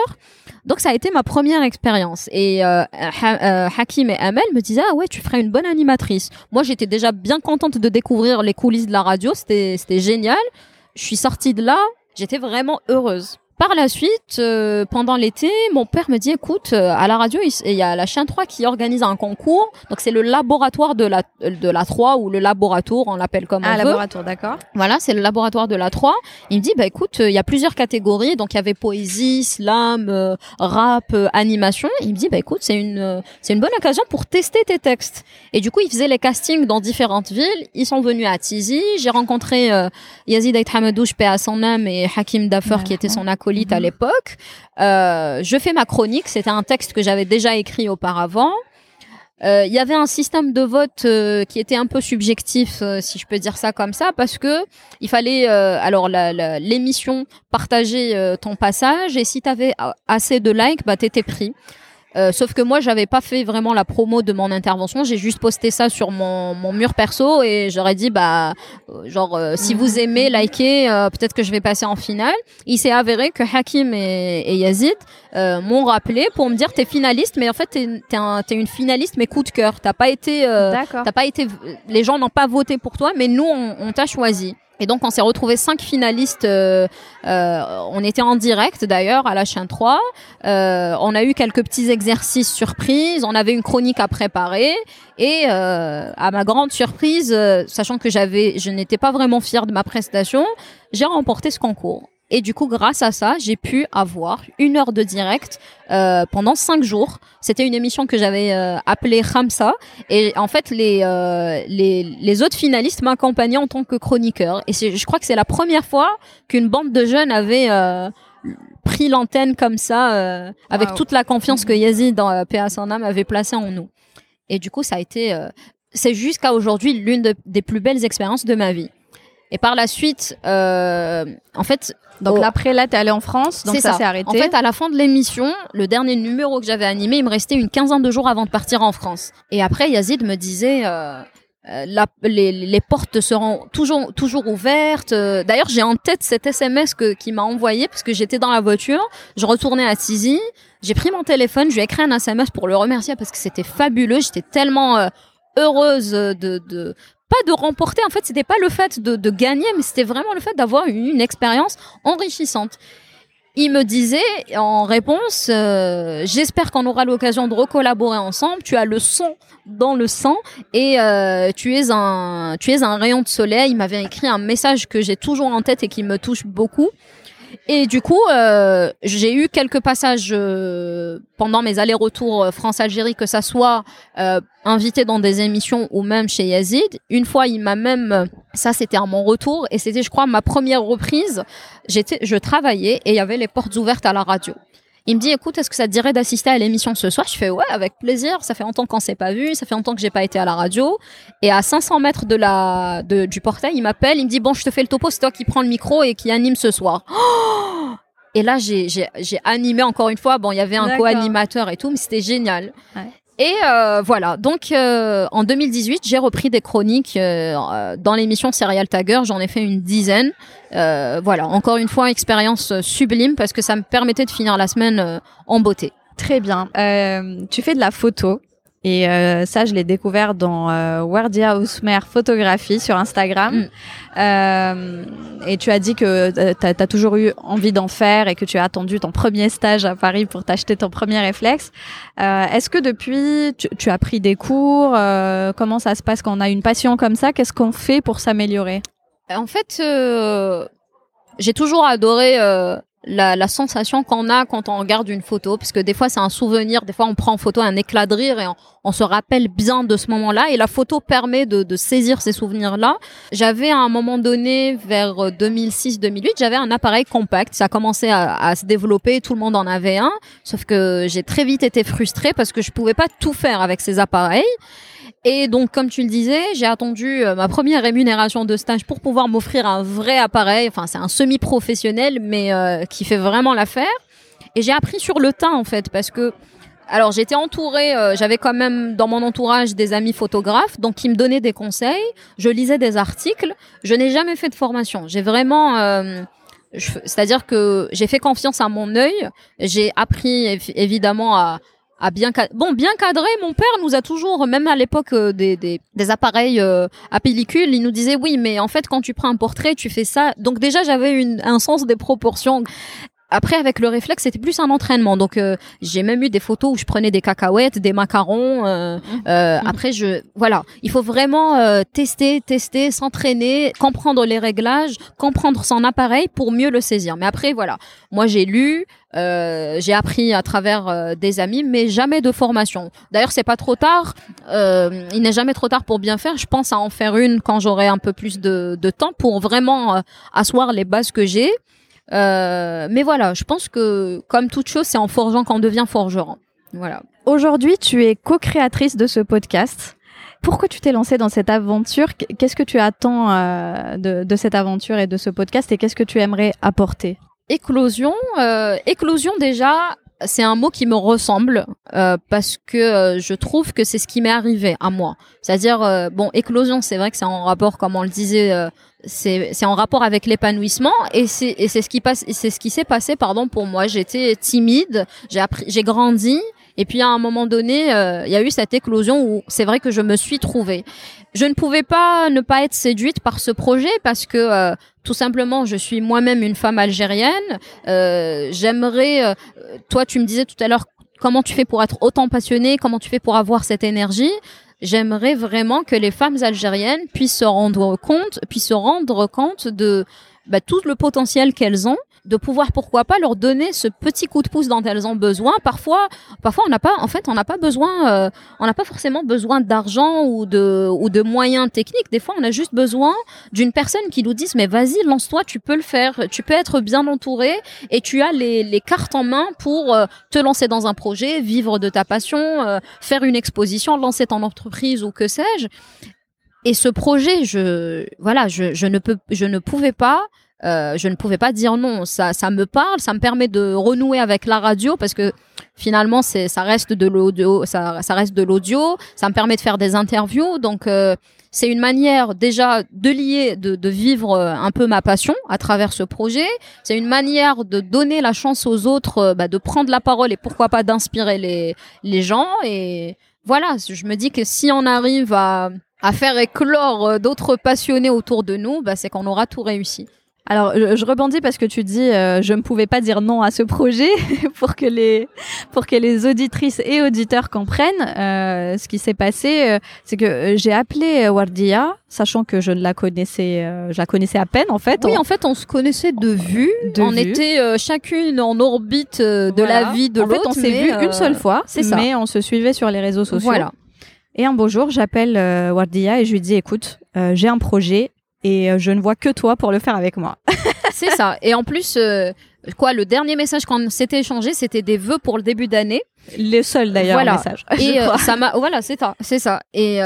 Donc ça a été ma première expérience. Et Hakim et Amel me disaient ah ouais tu ferais une bonne animatrice. Moi j'étais déjà bien contente de découvrir les coulisses de la radio, c'était c'était génial. Je suis sortie de là, j'étais vraiment heureuse. Par la suite, euh, pendant l'été, mon père me dit écoute, euh, à la radio, il y a la chaîne 3 qui organise un concours. Donc c'est le laboratoire de la de la 3 ou le laboratoire, on l'appelle comme ah, on veut. laboratoire, d'accord. Voilà, c'est le laboratoire de la 3. Il me dit bah écoute, euh, il y a plusieurs catégories, donc il y avait poésie, slam, rap, animation. Il me dit bah écoute, c'est une c'est une bonne occasion pour tester tes textes. Et du coup, il faisait les castings dans différentes villes. Ils sont venus à Tizi. J'ai rencontré Yazid Ait Hamadouche, paix à son âme, et Hakim Dafer, qui était son acolyte à mhm. l'époque. Euh, je fais ma chronique, c'était un texte que j'avais déjà écrit auparavant. Euh, il y avait un système de vote euh, qui était un peu subjectif, si je peux dire ça comme ça, parce que il fallait alors l'émission partager ton passage et si tu avais assez de likes, bah t'étais pris. Euh, sauf que moi, j'avais pas fait vraiment la promo de mon intervention. J'ai juste posté ça sur mon, mon mur perso et j'aurais dit, bah, euh, genre, euh, si vous aimez, likez, peut-être que je vais passer en finale. Il s'est avéré que Hakim et, et Yazid m'ont rappelé pour me dire, t'es finaliste, mais en fait, t'es es, une finaliste, mais coup de cœur. T'as pas été, t'as pas été, les gens n'ont pas voté pour toi, mais nous, on, on t'a choisi. Et donc on s'est retrouvé cinq finalistes. Euh, euh, on était en direct d'ailleurs à la chaîne 3. Euh, on a eu quelques petits exercices surprises. On avait une chronique à préparer. Et euh, à ma grande surprise, euh, sachant que j'avais, je n'étais pas vraiment fière de ma prestation, j'ai remporté ce concours. Et du coup, grâce à ça, j'ai pu avoir une heure de direct euh, pendant cinq jours. C'était une émission que j'avais euh, appelée Ramsa. Et en fait, les, euh, les, les, autres finalistes m'accompagnaient en tant que chroniqueur. Et je crois que c'est la première fois qu'une bande de jeunes avait euh, pris l'antenne comme ça, euh, avec toute la confiance que Yazid dans euh, PA Sanam avait placée en nous. Et du coup, ça a été... c'est jusqu'à aujourd'hui l'une des plus belles expériences de ma vie. Et par la suite, euh, en fait, donc après là, t'es allé en France, donc ça, s'est arrêté. En fait, à la fin de l'émission, le dernier numéro que j'avais animé, il me restait une quinzaine de jours avant de partir en France. Et après, Yazid me disait. Euh, euh la, les, les, portes seront toujours toujours ouvertes. Euh, d'ailleurs, j'ai en tête cet SMS que qui m'a envoyé parce que j'étais dans la voiture, je retournais à Tizi, j'ai pris mon téléphone, je lui ai écrit un SMS pour le remercier parce que c'était fabuleux. J'étais tellement euh, heureuse de, de pas de remporter. En fait, c'était pas le fait de, gagner, mais c'était vraiment le fait d'avoir une, une, expérience enrichissante. Il me disait en réponse, euh, j'espère qu'on aura l'occasion de recollaborer ensemble. Tu as le son dans le sang et euh, tu es un, tu es un rayon de soleil. Il m'avait écrit un message que j'ai toujours en tête et qui me touche beaucoup. Et du coup, euh, j'ai eu quelques passages euh, pendant mes allers-retours euh, France-Algérie, que ça soit euh, invité dans des émissions ou même chez Yazid. Une fois, il m'a même, ça c'était à mon retour, et c'était, je crois, ma première reprise. J'étais, je travaillais et il y avait les portes ouvertes à la radio. Il me dit, écoute, est-ce que ça te dirait d'assister à l'émission ce soir? Je fais, ouais, avec plaisir. Ça fait longtemps qu'on s'est pas vu. Ça fait longtemps que j'ai pas été à la radio. Et à 500 mètres de la, de, du portail, il m'appelle. Il me dit, bon, je te fais le topo. C'est toi qui prends le micro et qui anime ce soir. [gasps] et là, j'ai, animé encore une fois. Bon, il y avait un co-animateur et tout, mais c'était génial. Ouais. Et euh, voilà, donc euh, en 2018, j'ai repris des chroniques euh, dans l'émission Serial Tagger, j'en ai fait une dizaine. Euh, voilà, encore une fois, expérience sublime parce que ça me permettait de finir la semaine euh, en beauté. Très bien. tu fais de la photo. Et euh, ça, je l'ai découvert dans euh, Wardia Ousmer Photographie sur Instagram. Mm. Euh, et tu as dit que euh, tu as, toujours eu envie d'en faire et que tu as attendu ton premier stage à Paris pour t'acheter ton premier réflexe. Euh, Est-ce que depuis, tu, tu, as pris des cours Comment ça se passe quand on a une passion comme ça? Qu'est-ce qu'on fait pour s'améliorer? En fait, j'ai toujours adoré la, la, sensation qu'on a quand on regarde une photo, parce que des fois c'est un souvenir, des fois on prend en photo un éclat de rire et on, se rappelle bien de ce moment-là, et la photo permet de, de saisir ces souvenirs-là. J'avais à un moment donné, vers 2006-2008, j'avais un appareil compact, ça a commencé à, à, se développer, tout le monde en avait un, sauf que j'ai très vite été frustrée parce que je pouvais pas tout faire avec ces appareils. Et donc, comme tu le disais, j'ai attendu euh, ma première rémunération de stage pour pouvoir m'offrir un vrai appareil. Enfin, c'est un semi-professionnel, mais euh, qui fait vraiment l'affaire. Et j'ai appris sur le tas, en fait, parce que alors j'étais entourée, euh, j'avais quand même dans mon entourage des amis photographes, donc qui me donnaient des conseils. Je lisais des articles. Je n'ai jamais fait de formation. J'ai vraiment C'est-à-dire que j'ai fait confiance à mon œil. J'ai appris évidemment à, bien bon bien cadrer mon père nous a toujours même à l'époque euh, des, des, des, appareils euh, à pellicule il nous disait oui mais en fait quand tu prends un portrait tu fais ça. Donc déjà j'avais un sens des proportions après, avec le réflexe, c'était plus un entraînement. Donc, euh, j'ai même eu des photos où je prenais des cacahuètes, des macarons. Euh, mmh. euh, mmh. Après, je voilà, il faut vraiment tester, tester, s'entraîner, comprendre les réglages, comprendre son appareil pour mieux le saisir. Mais après, voilà, moi j'ai lu, j'ai appris à travers des amis, mais jamais de formation. D'ailleurs, c'est pas trop tard. il n'est jamais trop tard pour bien faire. Je pense à en faire une quand j'aurai un peu plus de, de temps pour vraiment asseoir les bases que j'ai. Euh, mais voilà, je pense que comme toute chose, c'est en forgeant qu'on devient forgeron. Voilà. Aujourd'hui, tu es co-créatrice de ce podcast. Pourquoi tu t'es lancée dans cette aventure? Qu'est-ce que tu attends euh, de, de, cette aventure et de ce podcast et qu'est-ce que tu aimerais apporter? Éclosion, euh, éclosion déjà, c'est un mot qui me ressemble euh, parce que euh, je trouve que c'est ce qui m'est arrivé à moi. C'est-à-dire, euh, bon, éclosion, c'est vrai que c'est en rapport, comme on le disait, euh, c'est en rapport avec l'épanouissement et c'est ce qui passe, c'est ce qui s'est passé, pardon, pour moi. J'étais timide, j'ai appris, j'ai grandi. Et puis à un moment donné, il y a eu cette éclosion où c'est vrai que je me suis trouvée. Je ne pouvais pas ne pas être séduite par ce projet parce que tout simplement, je suis moi-même une femme algérienne. Euh, J'aimerais, euh, toi, tu me disais tout à l'heure comment tu fais pour être autant passionnée, comment tu fais pour avoir cette énergie. J'aimerais vraiment que les femmes algériennes puissent se rendre compte, puissent se rendre compte de bah, tout le potentiel qu'elles ont de pouvoir pourquoi pas leur donner ce petit coup de pouce dont elles ont besoin. Parfois, parfois on n'a pas, en fait, on n'a pas besoin, euh, on n'a pas forcément besoin d'argent ou de ou de moyens techniques. Des fois, on a juste besoin d'une personne qui nous dise mais vas-y, lance-toi, tu peux le faire, tu peux être bien entouré et tu as les, les cartes en main pour euh, te lancer dans un projet, vivre de ta passion, euh, faire une exposition, lancer ton entreprise ou que sais-je. Et ce projet, je voilà, je, je ne peux, je ne pouvais pas euh, je ne pouvais pas dire non. Ça, ça me parle, ça me permet de renouer avec la radio parce que finalement, c'est, ça reste de l'audio, ça, ça reste de l'audio. Ça me permet de faire des interviews, donc euh, c'est une manière déjà de lier, de, de, vivre euh, un peu ma passion à travers ce projet. C'est une manière de donner la chance aux autres, bah, de prendre la parole et pourquoi pas d'inspirer les les gens. Et voilà, je me dis que si on arrive à à faire éclore d'autres passionnés autour de nous, bah, c'est qu'on aura tout réussi. Alors, je, rebondis parce que tu dis, euh, je ne pouvais pas dire non à ce projet [laughs] pour que les pour que les auditrices et auditeurs comprennent euh, ce qui s'est passé. Euh, c'est que j'ai appelé Wardia, sachant que je ne la connaissais, je la connaissais à peine en fait. Oui, en fait, on se connaissait de vue. on était chacune en orbite de la vie de l'autre. En fait, on s'est vu une seule fois, c'est ça. Mais on se suivait sur les réseaux sociaux. Voilà. Et un beau jour, j'appelle Wardia et je lui dis, écoute, j'ai un projet, et euh, je ne vois que toi pour le faire avec moi. [laughs] c'est ça. Et en plus, euh, quoi, le dernier message qu'on s'était échangé, c'était des vœux pour le début d'année. Les seuls d'ailleurs voilà. messages. [laughs] Et euh, ça m'a, voilà, c'est ça, c'est ça. Et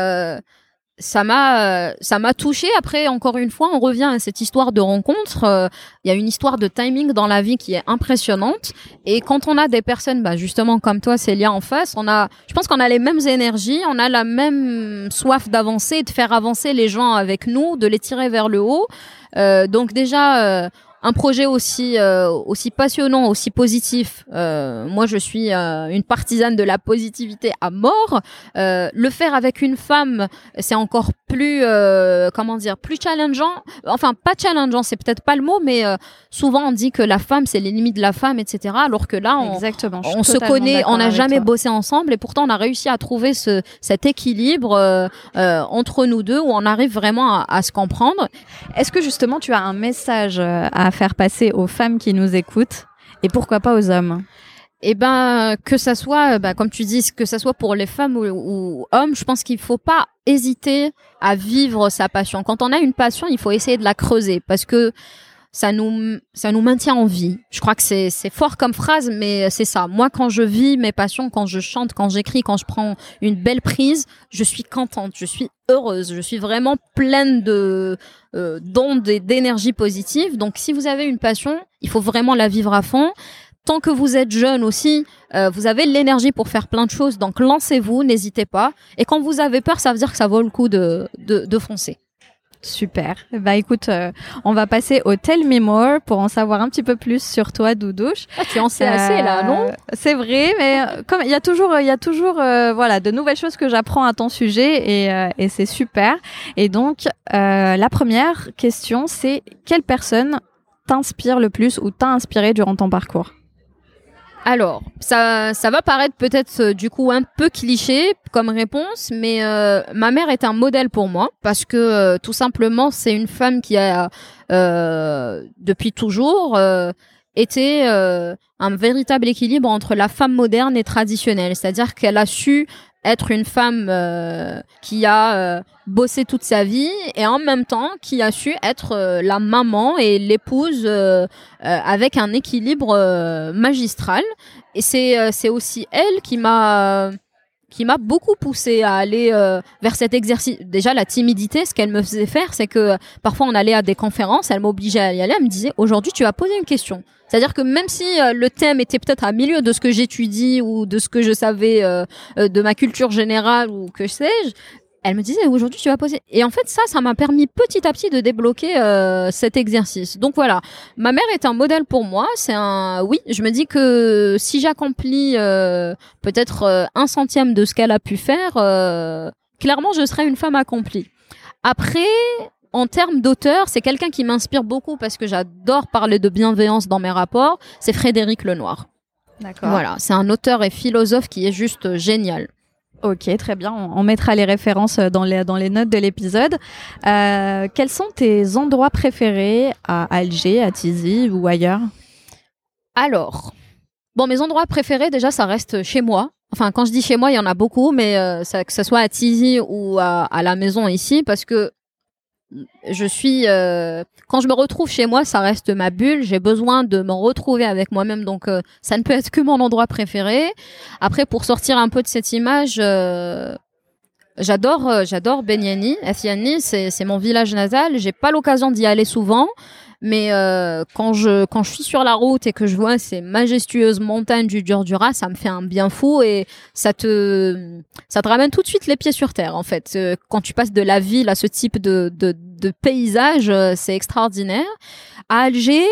ça m'a euh, ça m'a touché après encore une fois on revient à cette histoire de rencontre. Euh, il y a une histoire de timing dans la vie qui est impressionnante. Et quand on a des personnes bah justement comme toi Célia en face on a je pense qu'on a les mêmes énergies on a la même soif d'avancer de faire avancer les gens avec nous de les tirer vers le haut. Euh, donc déjà un projet aussi euh, aussi passionnant, aussi positif. Euh, moi, je suis euh, une partisane de la positivité à mort. le faire avec une femme, c'est encore plus comment dire, plus challengeant. Enfin, pas challengeant, c'est peut-être pas le mot, mais souvent on dit que la femme c'est l'ennemi de la femme, etc. Alors que là, on, Exactement, on se connaît, on n'a jamais bossé ensemble, et pourtant on a réussi à trouver ce cet équilibre entre nous deux où on arrive vraiment à, à se comprendre. Est-ce que justement tu as un message à faire passer aux femmes qui nous écoutent? Et pourquoi pas aux hommes? Eh ben que ça soit, bah, comme tu dis, que ça soit pour les femmes ou, hommes, je pense qu'il faut pas hésiter à vivre sa passion. Quand on a une passion, il faut essayer de la creuser parce que ça nous ça nous maintient en vie. Je crois que c'est c'est fort comme phrase, mais c'est ça. Moi, quand je vis mes passions, quand je chante, quand j'écris, quand je prends une belle prise, je suis contente, je suis heureuse, je suis vraiment pleine de euh, d'ondes et d'énergie positive. Donc, si vous avez une passion, il faut vraiment la vivre à fond. Tant que vous êtes jeune aussi, euh, vous avez l'énergie pour faire plein de choses. Donc, lancez-vous, n'hésitez pas. Et quand vous avez peur, ça veut dire que ça vaut le coup de, de, de foncer. Super. Bah écoute, euh, on va passer au Tell Me More pour en savoir un petit peu plus sur toi, Doudouche. Ah, tu en sais assez là, non? Euh, C'est vrai, mais euh, comme il y a toujours, il y a toujours, euh, voilà, de nouvelles choses que j'apprends à ton sujet et, euh, et c'est super. Et donc, euh, la première question, c'est quelle personne t'inspire le plus ou t'a inspiré durant ton parcours? Alors, ça, ça va paraître peut-être euh, du coup un peu cliché comme réponse, mais euh, ma mère est un modèle pour moi parce que euh, tout simplement c'est une femme qui a euh, depuis toujours euh, été un véritable équilibre entre la femme moderne et traditionnelle, c'est-à-dire qu'elle a su être une femme euh, qui a euh, bossé toute sa vie et en même temps qui a su être euh, la maman et l'épouse euh, euh, avec un équilibre magistral. Et c'est c'est aussi elle qui m'a qui m'a beaucoup poussé à aller vers cet exercice. Déjà la timidité, ce qu'elle me faisait faire, c'est que parfois on allait à des conférences, elle m'obligeait à y aller, elle me disait aujourd'hui tu vas poser une question. C'est-à-dire que même si euh, le thème était peut-être à milieu de ce que j'étudie ou de ce que je savais euh, euh, de ma culture générale ou que sais-je, elle me disait aujourd'hui tu vas poser. Et en fait ça, ça m'a permis petit à petit de débloquer euh, cet exercice. Donc voilà, ma mère est un modèle pour moi. C'est un, oui, je me dis que si j'accomplis euh, peut-être euh, un centième de ce qu'elle a pu faire, euh, clairement je serai une femme accomplie. Après, en termes d'auteur, c'est quelqu'un qui m'inspire beaucoup parce que j'adore parler de bienveillance dans mes rapports. C'est Frédéric Lenoir. D'accord. Voilà, c'est un auteur et philosophe qui est juste génial. Ok, très bien. On, on mettra les références dans les, dans les notes de l'épisode. Euh, quels sont tes endroits préférés à Alger, à Tizi ou ailleurs? Alors, bon, mes endroits préférés, déjà, ça reste chez moi. Enfin, quand je dis chez moi, il y en a beaucoup, mais euh, ça, que ce soit à Tizi ou à, à la maison ici, parce que je suis euh, quand je me retrouve chez moi ça reste ma bulle. J'ai besoin de me retrouver avec moi-même. Donc euh, ça ne peut être que mon endroit préféré. Après pour sortir un peu de cette image euh, j'adore euh, j'adore c'est c'est mon village natal. J'ai pas l'occasion d'y aller souvent mais euh, quand je quand je suis sur la route et que je vois ces majestueuses montagnes du Durdura, ça me fait un bien fou et ça te ça te ramène tout de suite les pieds sur terre en fait. Euh, Quand tu passes de la ville à ce type de de, de paysage, euh, c'est extraordinaire. À Alger,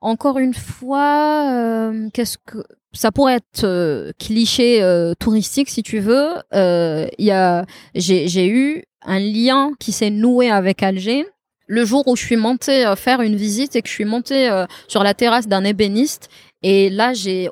encore une fois, euh, qu'est-ce que ça pourrait être euh, cliché euh, touristique si tu veux. Euh, Il y a j'ai j'ai eu un lien qui s'est noué avec Alger le jour où je suis montée euh, faire une visite et que je suis montée euh, sur la terrasse d'un ébéniste et là j'ai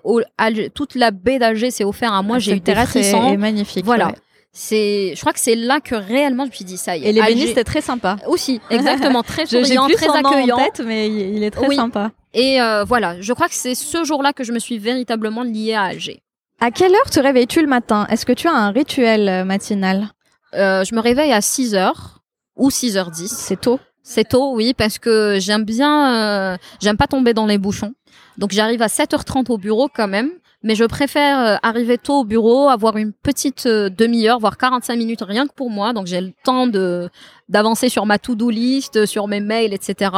toute la baie d'Alger s'est offert à moi j'ai eu des est, frissons est magnifique. voilà ouais. c'est je crois que c'est là que réellement je me suis dit ça y est Et l'ébéniste est très sympa. aussi [laughs] exactement très souriant plus très son nom accueillant en tête, mais il est très Oui. sympa. et euh, voilà je crois que c'est ce jour-là que je me suis véritablement liée à Alger À quelle heure te réveilles-tu le matin? Est-ce que tu as un rituel matinal? Euh, je me réveille à 6 heures ou 6h10 C'est tôt. C'est tôt, oui, parce que j'aime bien, euh, j'aime pas tomber dans les bouchons. Donc j'arrive à 7h30 au bureau quand même, mais je préfère euh, arriver tôt au bureau, avoir une petite euh, demi-heure, voire 45 minutes rien que pour moi. Donc j'ai le temps de d'avancer sur ma to-do list, sur mes mails, etc.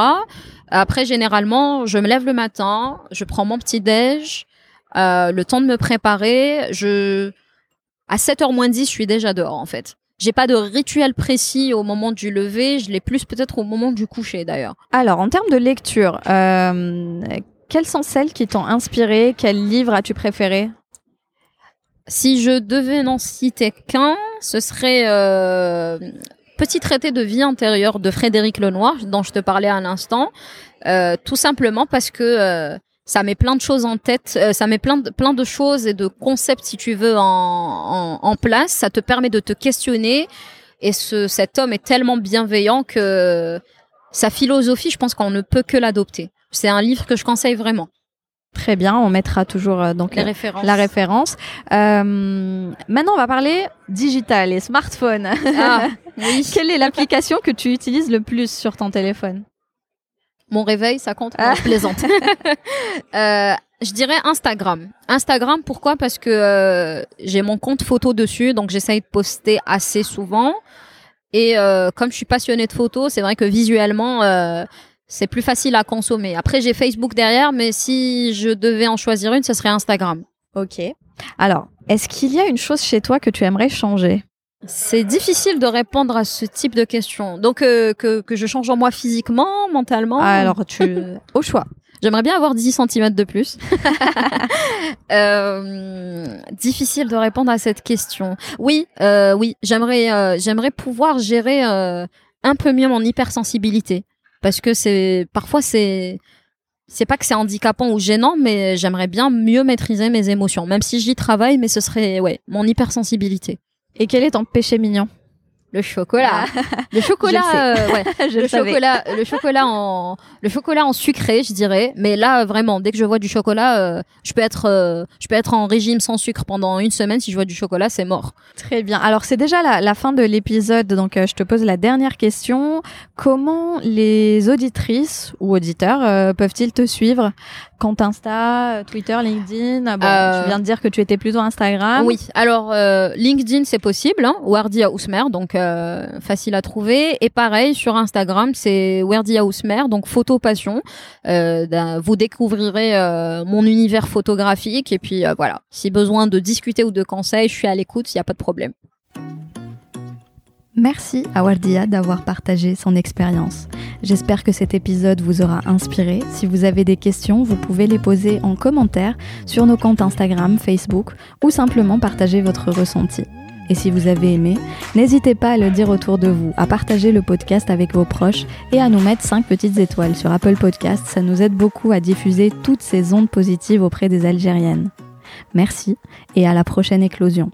Après, généralement, je me lève le matin, je prends mon petit déj, euh, le temps de me préparer. Je à 7h moins 10, je suis déjà dehors en fait. J'ai pas de rituel précis au moment du lever, je l'ai plus peut-être au moment du coucher d'ailleurs. Alors, en termes de lecture, euh, quelles sont celles qui t'ont inspiré? Quel livre as-tu préféré? Si je devais n'en citer qu'un, ce serait euh, Petit traité de vie intérieure de Frédéric Lenoir, dont je te parlais à l'instant, euh, tout simplement parce que euh, ça met plein de choses en tête, euh, ça met plein de, plein de choses et de concepts, si tu veux, en, en, en place. Ça te permet de te questionner. Et ce, cet homme est tellement bienveillant que sa philosophie, je pense qu'on ne peut que l'adopter. C'est un livre que je conseille vraiment. Très bien, on mettra toujours euh, donc Les références. la référence. Euh, maintenant, on va parler digital et smartphone. Ah, [laughs] oui. Quelle est l'application que tu utilises le plus sur ton téléphone? Mon réveil, ça compte Ah. Je plaisante. [laughs] Euh, je dirais Instagram. Instagram, pourquoi? Parce que euh, j'ai mon compte photo dessus, donc j'essaye de poster assez souvent. Et euh, comme je suis passionnée de photos, c'est vrai que visuellement, euh, c'est plus facile à consommer. Après, j'ai Facebook derrière, mais si je devais en choisir une, ce serait Instagram. Ok. Alors, est-ce qu'il y a une chose chez toi que tu aimerais changer? C'est difficile de répondre à ce type de questions. Donc euh, que, que je change en moi physiquement, mentalement. Alors tu [laughs] au choix. J'aimerais bien avoir 10 cm de plus. [laughs] euh, difficile de répondre à cette question. Oui, euh, oui, j'aimerais, euh, j'aimerais pouvoir gérer euh, un peu mieux mon hypersensibilité, parce que c'est parfois c'est c'est pas que c'est handicapant ou gênant, mais j'aimerais bien mieux maîtriser mes émotions, même si j'y travaille, mais ce serait ouais mon hypersensibilité. Et quel est ton péché mignon? Le chocolat. Le chocolat, euh, ouais. [laughs] Je le savais. chocolat, le chocolat en, le chocolat en sucré, je dirais. Mais là, vraiment, dès que je vois du chocolat, euh, je peux être, euh, je peux être en régime sans sucre pendant une semaine. Si je vois du chocolat, c'est mort. Très bien. Alors c'est déjà la, la fin de l'épisode, donc euh, je te pose la dernière question. Comment les auditrices ou auditeurs euh, peuvent-ils te suivre? Compte Insta, Twitter, LinkedIn? Bon, Euh, tu viens de dire que tu étais plutôt Instagram. Oui. Alors euh, LinkedIn, c'est possible. Hein, Wardia Ousmer, donc euh, facile à trouver. Et pareil sur Instagram, c'est Wardia Ousmer, donc photo passion. Euh, d'un- vous découvrirez euh, mon univers photographique. Et puis voilà. Si besoin de discuter ou de conseils, je suis à l'écoute. Il y a pas de problème. Merci à Wardia d'avoir partagé son expérience. J'espère que cet épisode vous aura inspiré. Si vous avez des questions, vous pouvez les poser en commentaire sur nos comptes Instagram, Facebook ou simplement partager votre ressenti. Et si vous avez aimé, n'hésitez pas à le dire autour de vous, à partager le podcast avec vos proches et à nous mettre 5 petites étoiles sur Apple Podcast. Ça nous aide beaucoup à diffuser toutes ces ondes positives auprès des Algériennes. Merci et à la prochaine éclosion.